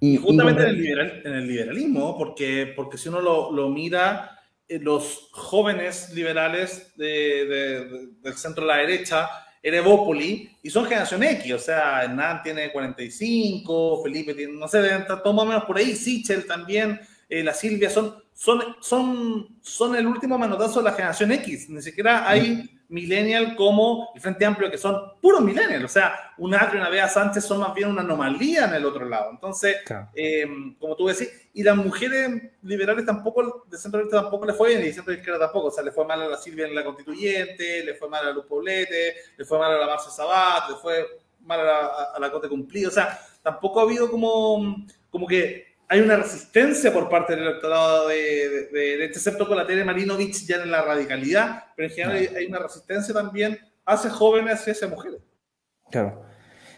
Y, y justamente y en, el liberal, en, el liberalismo, porque, porque si uno lo, lo mira, eh, los jóvenes liberales de, de, del centro de la derecha, Erebópoli, y son generación X, o sea, Hernán tiene 45, Felipe tiene, no sé, todo más o menos por ahí, Sichel también, eh, la Silvia, son, son, son, son el último manotazo de la generación X. Ni siquiera hay millennial como el Frente Amplio, que son puros millennial. O sea, un Atrio y una Bea Sánchez son más bien una anomalía en el otro lado. Entonces, claro. eh, como tú decís, y las mujeres liberales tampoco, de centro derecha tampoco le fue bien, y de centro izquierda tampoco. O sea, le fue mal a la Silvia en la constituyente, le fue mal a Luz Poblete, le fue mal a la Marcia Sabat, le fue mal a la, a la Cote Cumplido. O sea, tampoco ha habido como, como que hay una resistencia por parte del electorado de, de, de derecha, excepto con la Tere Marinovich ya en la radicalidad, pero en general hay, hay, una resistencia también hacia jóvenes y hacia mujeres. Claro.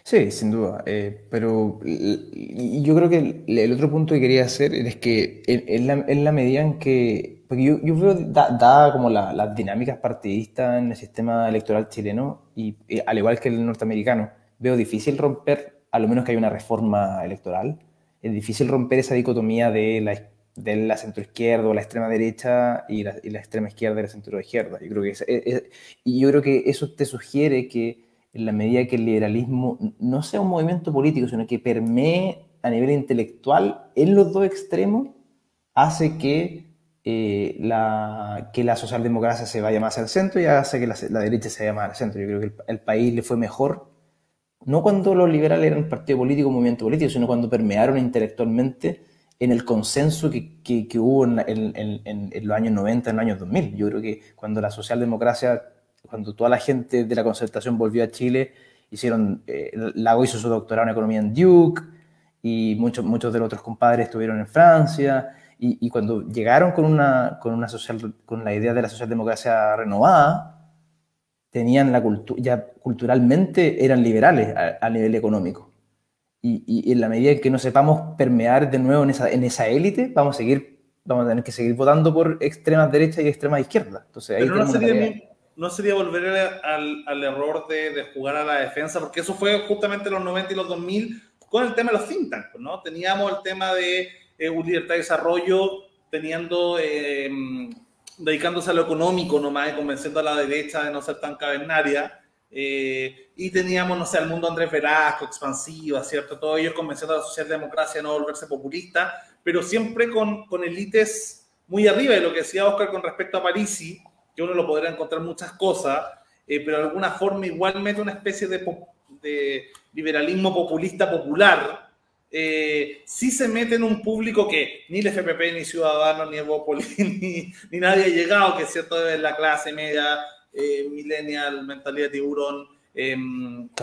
Sí, sin duda. Eh, pero yo creo que el, el, otro punto que quería hacer es que en, en, la, en la, medida en que. Porque yo, yo veo, dada da como la, las dinámicas partidistas en el sistema electoral chileno, y, y al igual que el norteamericano, veo difícil romper, a lo menos que haya una reforma electoral es difícil romper esa dicotomía de la, de la centroizquierda o la extrema derecha y la, y la extrema izquierda y la centro izquierda. Yo creo que es, es, y yo creo que eso te sugiere que en la medida que el liberalismo no sea un movimiento político, sino que permee a nivel intelectual en los dos extremos, hace que, eh, la, que la socialdemocracia se vaya más al centro y hace que la, la derecha se vaya más al centro. Yo creo que el, el país le fue mejor no cuando los liberales eran partido político o movimiento político, sino cuando permearon intelectualmente en el consenso que, que, hubo en, los años 90, en los años 2000. Yo creo que cuando la socialdemocracia, cuando toda la gente de la concertación volvió a Chile, hicieron, eh, Lago hizo su doctorado en economía en Duke, y muchos, muchos de los otros compadres estuvieron en Francia, y, y cuando llegaron con, una, con, una social, con la idea de la socialdemocracia renovada, tenían la cultura, ya culturalmente eran liberales a, a nivel económico. Y, y, en la medida en que no sepamos permear de nuevo en esa, en esa élite, vamos a seguir, vamos a tener que seguir votando por extremas derecha y extremas izquierda. Entonces, ahí Pero no sería, no sería volver al, al error de, de, jugar a la defensa, porque eso fue justamente los 90 y los 2000 con el tema de los think tanks, ¿no? Teníamos el tema de eh, libertad de desarrollo, teniendo eh, dedicándose a lo económico nomás convenciendo a la derecha de no ser tan cavernaria. Eh, y teníamos, no sé, al mundo Andrés Velasco, expansiva, ¿cierto? Todos ellos convenciendo a la socialdemocracia de no volverse populista, pero siempre con, con élites muy arriba. Y lo que decía Oscar con respecto a Parisi, que uno lo podrá encontrar muchas cosas, eh, pero de alguna forma igualmente una especie de, de liberalismo populista popular, eh, sí se mete en un público que ni el FPP, ni Ciudadanos, ni Evópolis, ni, ni nadie ha llegado, que es cierto es la clase media, eh, millennial, mentalidad tiburón, eh,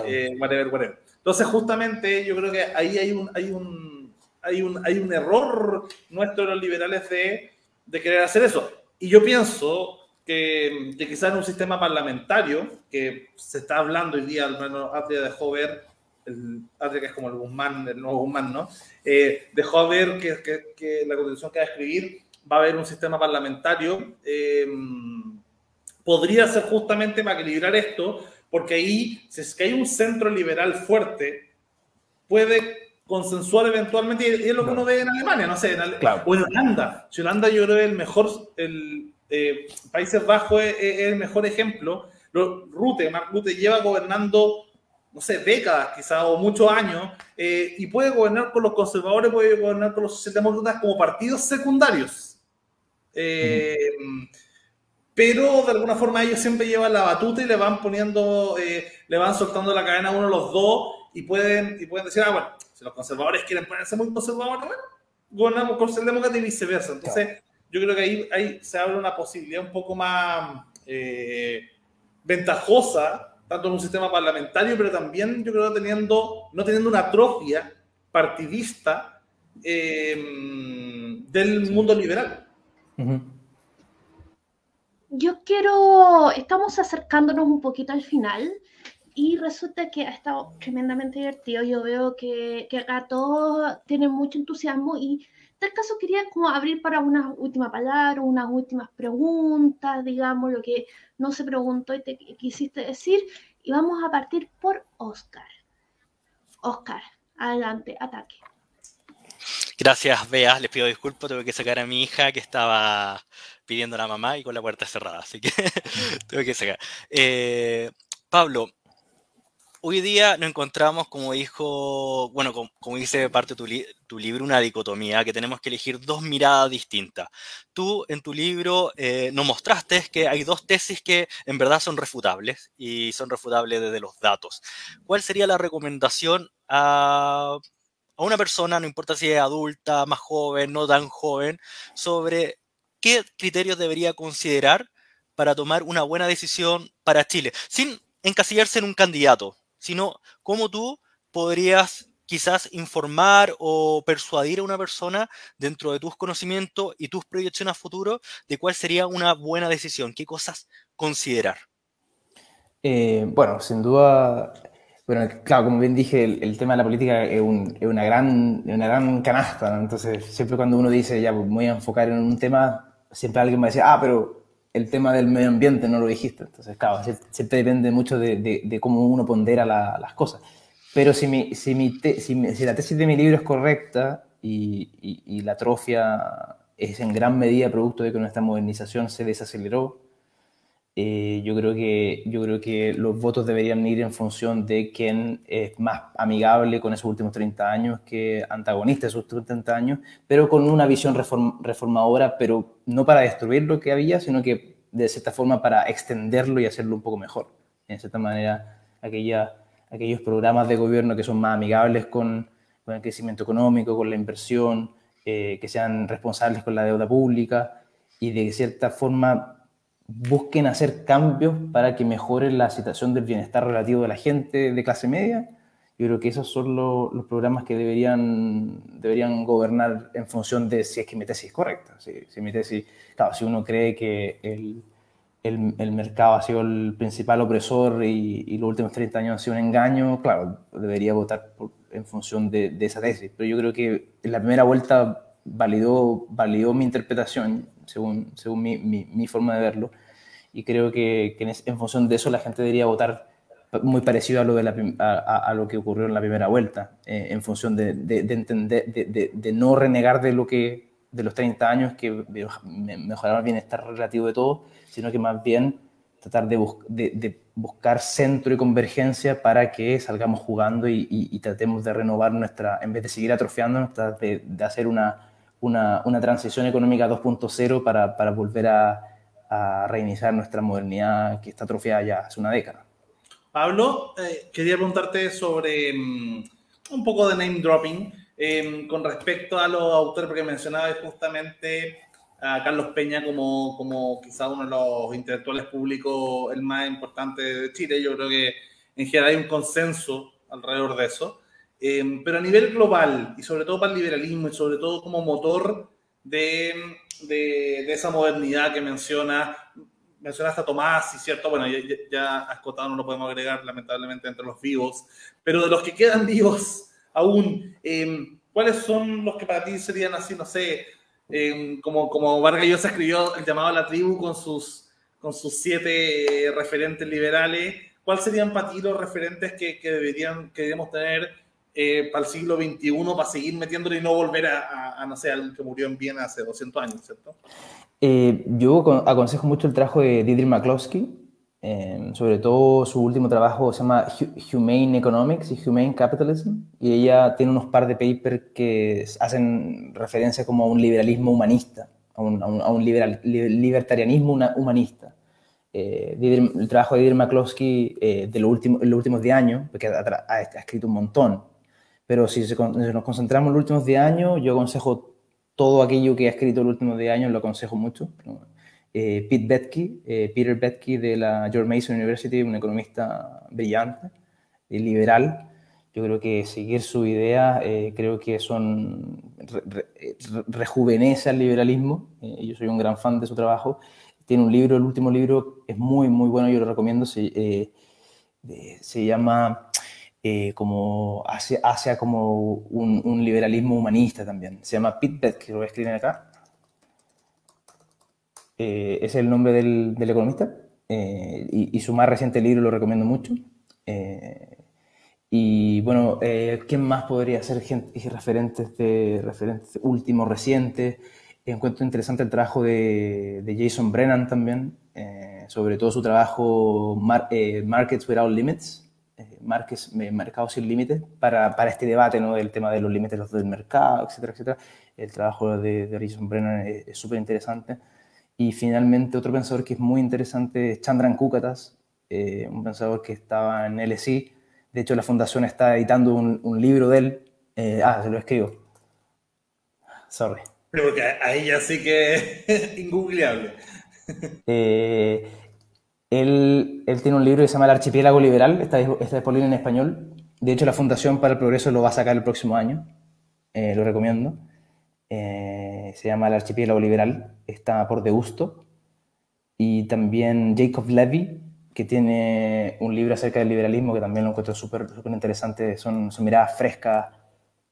eh, whatever, whatever. Entonces, justamente, yo creo que ahí hay un, hay un, hay un, hay un error nuestro de los liberales de, de querer hacer eso. Y yo pienso que, que quizás en un sistema parlamentario, que se está hablando hoy día, al menos Atria dejó ver el Atria que es como el Guzmán, el nuevo Guzmán, ¿no? Eh, dejó ver que, que, que, la constitución que va a escribir va a haber un sistema parlamentario. Eh, podría ser justamente para equilibrar esto, porque ahí, si es que hay un centro liberal fuerte, puede consensuar eventualmente, y es lo que uno ve en Alemania, no sé, en claro. o en Holanda. Si Holanda yo creo que el mejor, el eh, Países Bajos es, es, el mejor ejemplo. Rute, Mark Rute lleva gobernando, no sé, décadas quizás o muchos años, eh, y puede gobernar con los conservadores, puede gobernar con los socialdemócratas como partidos secundarios. Eh, pero de alguna forma ellos siempre llevan la batuta y le van poniendo, eh, le van soltando la cadena a uno de los dos y pueden, y pueden decir, ah, bueno, si los conservadores quieren ponerse muy conservadores, bueno, gobernamos con socialdemócratas y viceversa. Entonces, claro. yo creo que ahí, ahí se abre una posibilidad un poco más ventajosa, tanto en un sistema parlamentario, pero también yo creo teniendo, no teniendo una atrofia partidista eh, del mundo liberal. Uh -huh. Yo quiero, estamos acercándonos un poquito al final y resulta que ha estado tremendamente divertido. Yo veo que, que acá todos tienen mucho entusiasmo y tal caso quería como abrir para unas últimas palabras, unas últimas preguntas, digamos, lo que no se preguntó y te quisiste decir. Y vamos a partir por Oscar. Oscar, adelante, ataque. Gracias, Bea. Les pido disculpas, tuve que sacar a mi hija que estaba pidiendo a la mamá y con la puerta cerrada, así que tuve que sacar. Eh, Pablo, hoy día nos encontramos, como dijo, bueno, como, dice parte de tu, libro, una dicotomía, que tenemos que elegir dos miradas distintas. Tú en tu libro eh, nos mostraste que hay dos tesis que en verdad son refutables y son refutables desde los datos. ¿Cuál sería la recomendación a, a una persona, no importa si es adulta, más joven, no tan joven, sobre qué criterios debería considerar para tomar una buena decisión para Chile, sin encasillarse en un candidato, sino cómo tú podrías quizás informar o persuadir a una persona dentro de tus conocimientos y tus proyecciones a futuro de cuál sería una buena decisión, qué cosas considerar. Eh, bueno, sin duda, bueno, claro, como bien dije, el, tema de la política es, un, es, una, gran, una gran canasta, entonces siempre cuando uno dice, ya, pues, voy a enfocar en un tema, siempre alguien me decía, ah, pero el tema del medio ambiente no lo dijiste. Entonces, claro, siempre depende mucho de, de, de cómo uno pondera la, las cosas. Pero si, mi, si, mi te, si, mi, si, la tesis de mi libro es correcta y, y, y, la atrofia es en gran medida producto de que nuestra modernización se desaceleró, eh, yo, creo que, yo creo que los votos deberían ir en función de quién es más amigable con esos últimos 30 años que antagonista de esos 30 años, pero con una visión reform, reformadora, pero no para destruir lo que había, sino que de cierta forma para extenderlo y hacerlo un poco mejor. En cierta manera, aquella, aquellos programas de gobierno que son más amigables con, con el crecimiento económico, con la inversión, eh, que sean responsables con la deuda pública y de cierta forma busquen hacer cambios para que mejore la situación del bienestar relativo de la gente de clase media. Yo creo que esos son lo, los programas que deberían, deberían gobernar en función de si es que mi tesis es correcta. Si, si mi tesis, claro, si uno cree que el, el, el, mercado ha sido el principal opresor y, y, los últimos 30 años han sido un engaño, claro, debería votar en función de, de, esa tesis. Pero yo creo que en la primera vuelta validó, validó mi interpretación según, según mi, mi, mi forma de verlo. Y creo que, que en, es, en, función de eso la gente debería votar muy parecido a lo, de la, a, a lo que ocurrió en la primera vuelta, eh, en función de, de, de entender, de, de, no renegar de lo que de los 30 años que mejoraron el bienestar relativo de todo, sino que más bien tratar de, bus de, buscar centro y convergencia para que salgamos jugando y, y, y, tratemos de renovar nuestra, en vez de seguir atrofiándonos, de, de hacer una, una, una transición económica 2.0 para, para volver a, a, reiniciar nuestra modernidad que está atrofiada ya hace una década. Pablo, eh, quería preguntarte sobre um, un poco de name dropping eh, con respecto a los autores, porque mencionabas justamente a Carlos Peña como, como quizá uno de los intelectuales públicos el más importante de Chile. Yo creo que en general hay un consenso alrededor de eso. Eh, pero a nivel global, y sobre todo para el liberalismo, y sobre todo como motor de, de, de esa modernidad que menciona, mencionaste a Tomás, y cierto, bueno, ya, ya a Escotado no lo podemos agregar lamentablemente entre los vivos, pero de los que quedan vivos aún, em, ¿cuáles son los que para ti serían así, no sé, em, como, como Vargas Llosa escribió el llamado a la tribu con sus, con sus siete referentes liberales? ¿Cuáles serían para ti los referentes que, que deberían, que tener eh, para el siglo XXI para seguir metiéndole y no volver a, a, no sé, alguien que murió en Viena hace 200 años, ¿cierto? Eh, yo aconsejo mucho el trabajo de Dietrich McCloskey, eh, sobre todo su último trabajo se llama Humane Economics y Humane Capitalism, y ella tiene unos par de papers que hacen referencia como a un liberalismo humanista, a un, a un, liberal, libertarianismo humanista. Eh, el trabajo de Dietrich McCloskey eh, de los últimos, los últimos 10 años, porque ha, ha, escrito un montón, pero si, se, si nos concentramos en los últimos 10 años, yo aconsejo todo aquello que ha escrito en los últimos 10 años, lo aconsejo mucho. Eh, Pete Betke, eh, Peter Betke de la George Mason University, un economista brillante y liberal. Yo creo que seguir su idea, eh, creo que son re, re, rejuvenece al liberalismo. yo soy un gran fan de su trabajo. Tiene un libro, el último libro es muy, muy bueno, yo lo recomiendo. Se, se llama eh, como hacia, hacia como un, liberalismo humanista también. Se llama Pete Betke, que lo voy a escribir acá. Eh, es el nombre del, del economista eh, y, y, su más reciente libro lo recomiendo mucho. Y bueno, ¿quién más podría ser gente, referentes, de, referentes últimos, recientes? Encuentro interesante el trabajo de, de Jason Brennan también, sobre todo su trabajo Mar, Markets Without Limits, marques, mercados sin límites para, para, este debate ¿no? del tema de los límites del mercado, etcétera, etcétera. El trabajo de, de Jason Brennan es súper interesante. Y finalmente otro pensador que es muy interesante es Chandran Kukatas, eh, un pensador que estaba en LSI. De hecho, la fundación está editando un, un libro de él. Eh, ah, se lo escribo. Sorry. Porque ahí ya sí que es ingoogleable. eh, él, tiene un libro que se llama El Archipiélago Liberal, está, está disponible en español. De hecho, la Fundación para el Progreso lo va a sacar el próximo año. Eh, lo recomiendo. Eh, se llama El Archipiélago Liberal, está por Deusto. Y también Jacob Levy, que tiene un libro acerca del liberalismo que también lo encuentro súper interesante. Son, son miradas frescas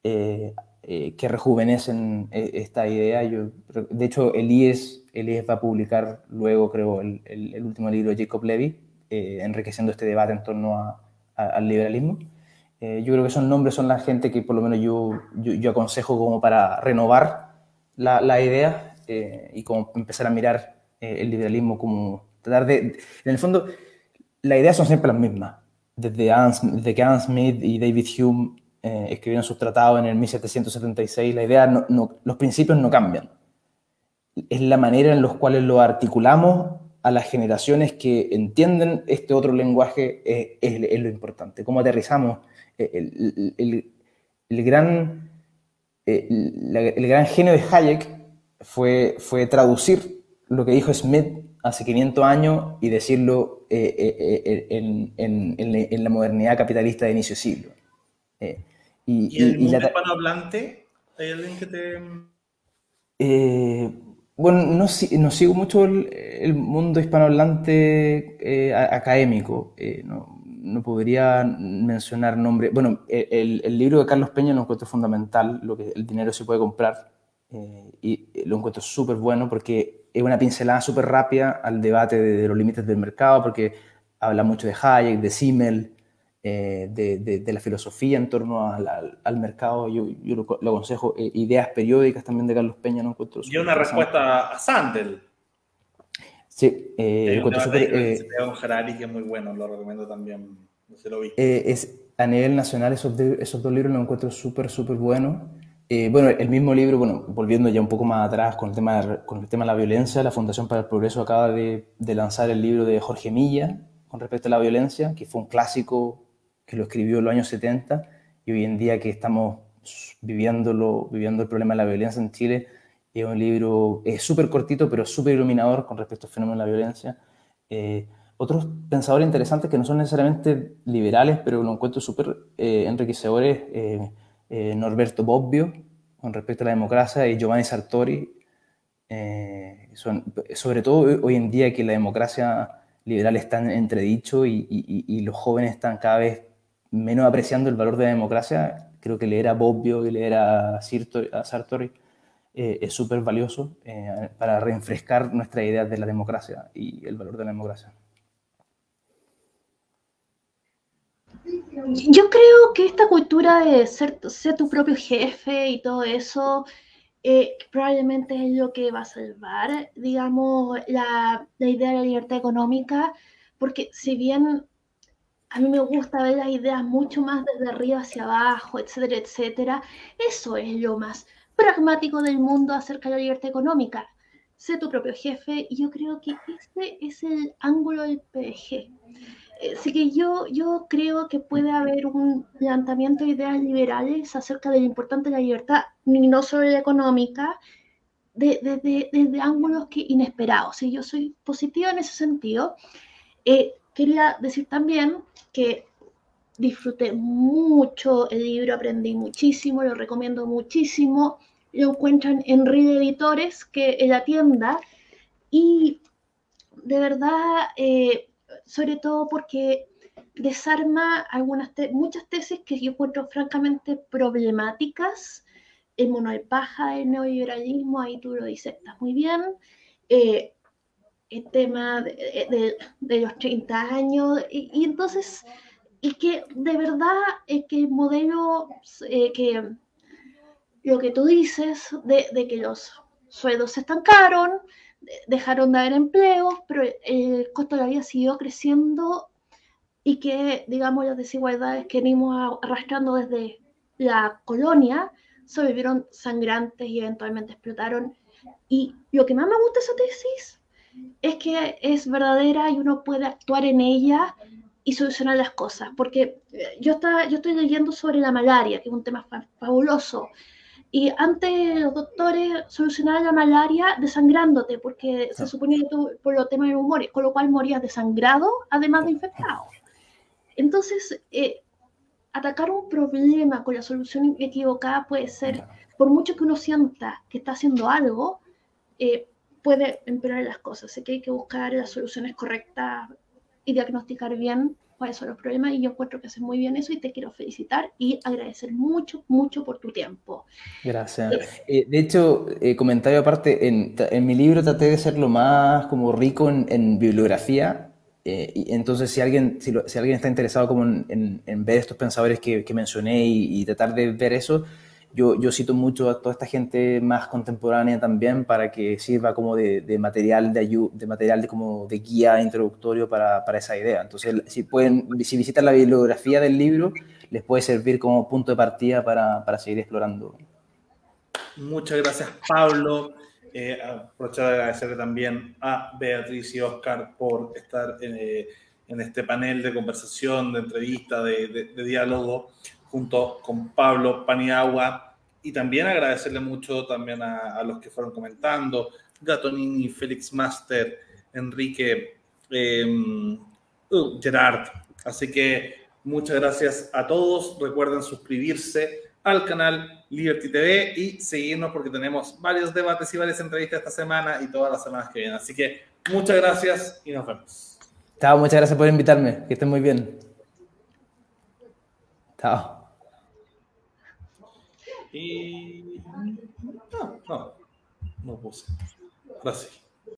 eh, eh, que rejuvenecen eh, esta idea. Yo, de hecho, Elías, Elías va a publicar luego, creo, el, el, el último libro de Jacob Levy, enriqueciendo este debate en torno a, a, al liberalismo. Eh, yo creo que esos nombres son la gente que por lo menos yo, yo, yo aconsejo como para renovar la, la idea eh, y como empezar a mirar eh, el liberalismo como tratar de... En el fondo, las ideas son siempre las mismas. Desde, Adam, desde que Adam Smith y David Hume eh, escribieron sus tratados en el 1776, la idea los principios no cambian. Es la manera en la cual lo articulamos a las generaciones que entienden este otro lenguaje es, es, lo importante. Cómo aterrizamos el, el, gran, el, el, gran genio de Hayek fue, fue traducir lo que dijo Smith hace 500 años y decirlo eh, eh, en, en, la modernidad capitalista de inicio siglo. Eh, y, ¿Y, el mundo la, hispanohablante? ¿Hay alguien que te...? Eh, bueno, no, no, sigo mucho el, el mundo hispanohablante eh, académico. Eh, no, no podría mencionar nombre. Bueno, el, el, libro de Carlos Peña lo encuentro fundamental, lo que el dinero se puede comprar, eh, y lo encuentro súper bueno porque es una pincelada súper rápida al debate de, de, los límites del mercado, porque habla mucho de Hayek, de Simmel, eh, de, de, de, la filosofía en torno al, al, al mercado. Yo, yo lo, lo, aconsejo. Eh, ideas periódicas también de Carlos Peña, no encuentro. Y una respuesta a Sandel. Sí, eh, encuentro. Eh, que es muy bueno, lo recomiendo también. No sé lo vi. Es, a nivel nacional, esos, de, esos dos libros los encuentro súper, súper buenos. Bueno, el mismo libro, bueno, volviendo ya un poco más atrás con el tema de, con el tema de la violencia, la Fundación para el Progreso acaba de, de, lanzar el libro de Jorge Milla con respecto a la violencia, que fue un clásico que lo escribió en los años 70 y hoy en día que estamos viviéndolo, viviendo el problema de la violencia en Chile, es un libro súper cortito, pero súper iluminador con respecto al fenómeno de la violencia. Eh, otros pensadores interesantes que no son necesariamente liberales, pero lo encuentro súper eh, enriquecedores, eh, eh, Norberto Bobbio, con respecto a la democracia, y Giovanni Sartori, Eh, son, sobre todo hoy en día que la democracia liberal está en entredicho y, y, los jóvenes están cada vez menos apreciando el valor de la democracia, creo que leer a Bobbio y leer a, Sartori eh, es súper valioso eh, para reenfrescar nuestra idea de la democracia y el valor de la democracia. Yo creo que esta cultura de ser, ser tu propio jefe y todo eso eh, probablemente es lo que va a salvar, digamos, la, la, idea de la libertad económica, porque si bien a mí me gusta ver las ideas mucho más desde arriba hacia abajo, etcétera, etcétera, eso es lo más pragmático del mundo acerca de la libertad económica. Sé tu propio jefe y yo creo que ese es el ángulo del PG. Así que yo, yo creo que puede haber un levantamiento de ideas liberales acerca de lo importante de la libertad, no solo la económica, desde de, de, ángulos que inesperados. Y yo soy positiva en ese sentido. Eh, quería decir también que disfruté mucho el libro, aprendí muchísimo, lo recomiendo muchísimo. Lo encuentran en Reed Editores, que en la tienda. Y de verdad, eh, sobre todo porque desarma algunas muchas tesis que yo encuentro francamente problemáticas. El mono de paja, el neoliberalismo, ahí tú lo está muy bien. Eh, el tema de, los 30 años, y, entonces, y que de verdad es que el modelo, eh, que lo que tú dices, de, de que los sueldos se estancaron, dejaron de haber empleos, pero el costo de la vida siguió creciendo y que, digamos, las desigualdades que venimos arrastrando desde la colonia se vivieron sangrantes y eventualmente explotaron. Y lo que más me gusta de esa tesis es que es verdadera y uno puede actuar en ella y solucionar las cosas. Porque eh, yo, está, yo estoy leyendo sobre la malaria, que es un tema fabuloso, y antes los doctores solucionaban la malaria desangrándote, porque se suponía que tú, por los temas de humor, con lo cual morías desangrado, además de infectado. Entonces, eh, atacar un problema con la solución equivocada puede ser, por mucho que uno sienta que está haciendo algo, eh, puede empeorar las cosas. Así que hay que buscar las soluciones correctas y diagnosticar bien cuáles son los problemas y yo encuentro que haces muy bien eso y te quiero felicitar y agradecer mucho, mucho por tu tiempo. Gracias. Eh, de hecho, eh, comentario aparte, en, en, mi libro traté de ser lo más como rico en, bibliografía. Eh, y entonces, si alguien, si, si, alguien está interesado como en, en ver estos pensadores que, que mencioné y, y, tratar de ver eso, yo, yo, cito mucho a toda esta gente más contemporánea también para que sirva como de, de material de ayuda, de material de como de guía introductorio para, para, esa idea. Entonces, si pueden, si visitan la bibliografía del libro, les puede servir como punto de partida para, para seguir explorando. Muchas gracias, Pablo. Eh, aprovechar de agradecerle también a Beatriz y Oscar por estar en, eh, en este panel de conversación, de entrevista, de, de, de diálogo junto con Pablo Paniagua y también agradecerle mucho también a, los que fueron comentando, Gatonini, Félix Master, Enrique, em, uh, Gerard. Así que muchas gracias a todos. Recuerden suscribirse al canal Liberty TV y seguirnos porque tenemos varios debates y varias entrevistas esta semana y todas las semanas que vienen. Así que muchas gracias y nos vemos. Chao, muchas gracias por invitarme. Que estén muy bien. Chao. Y. No, no. No puse. Ahora sí.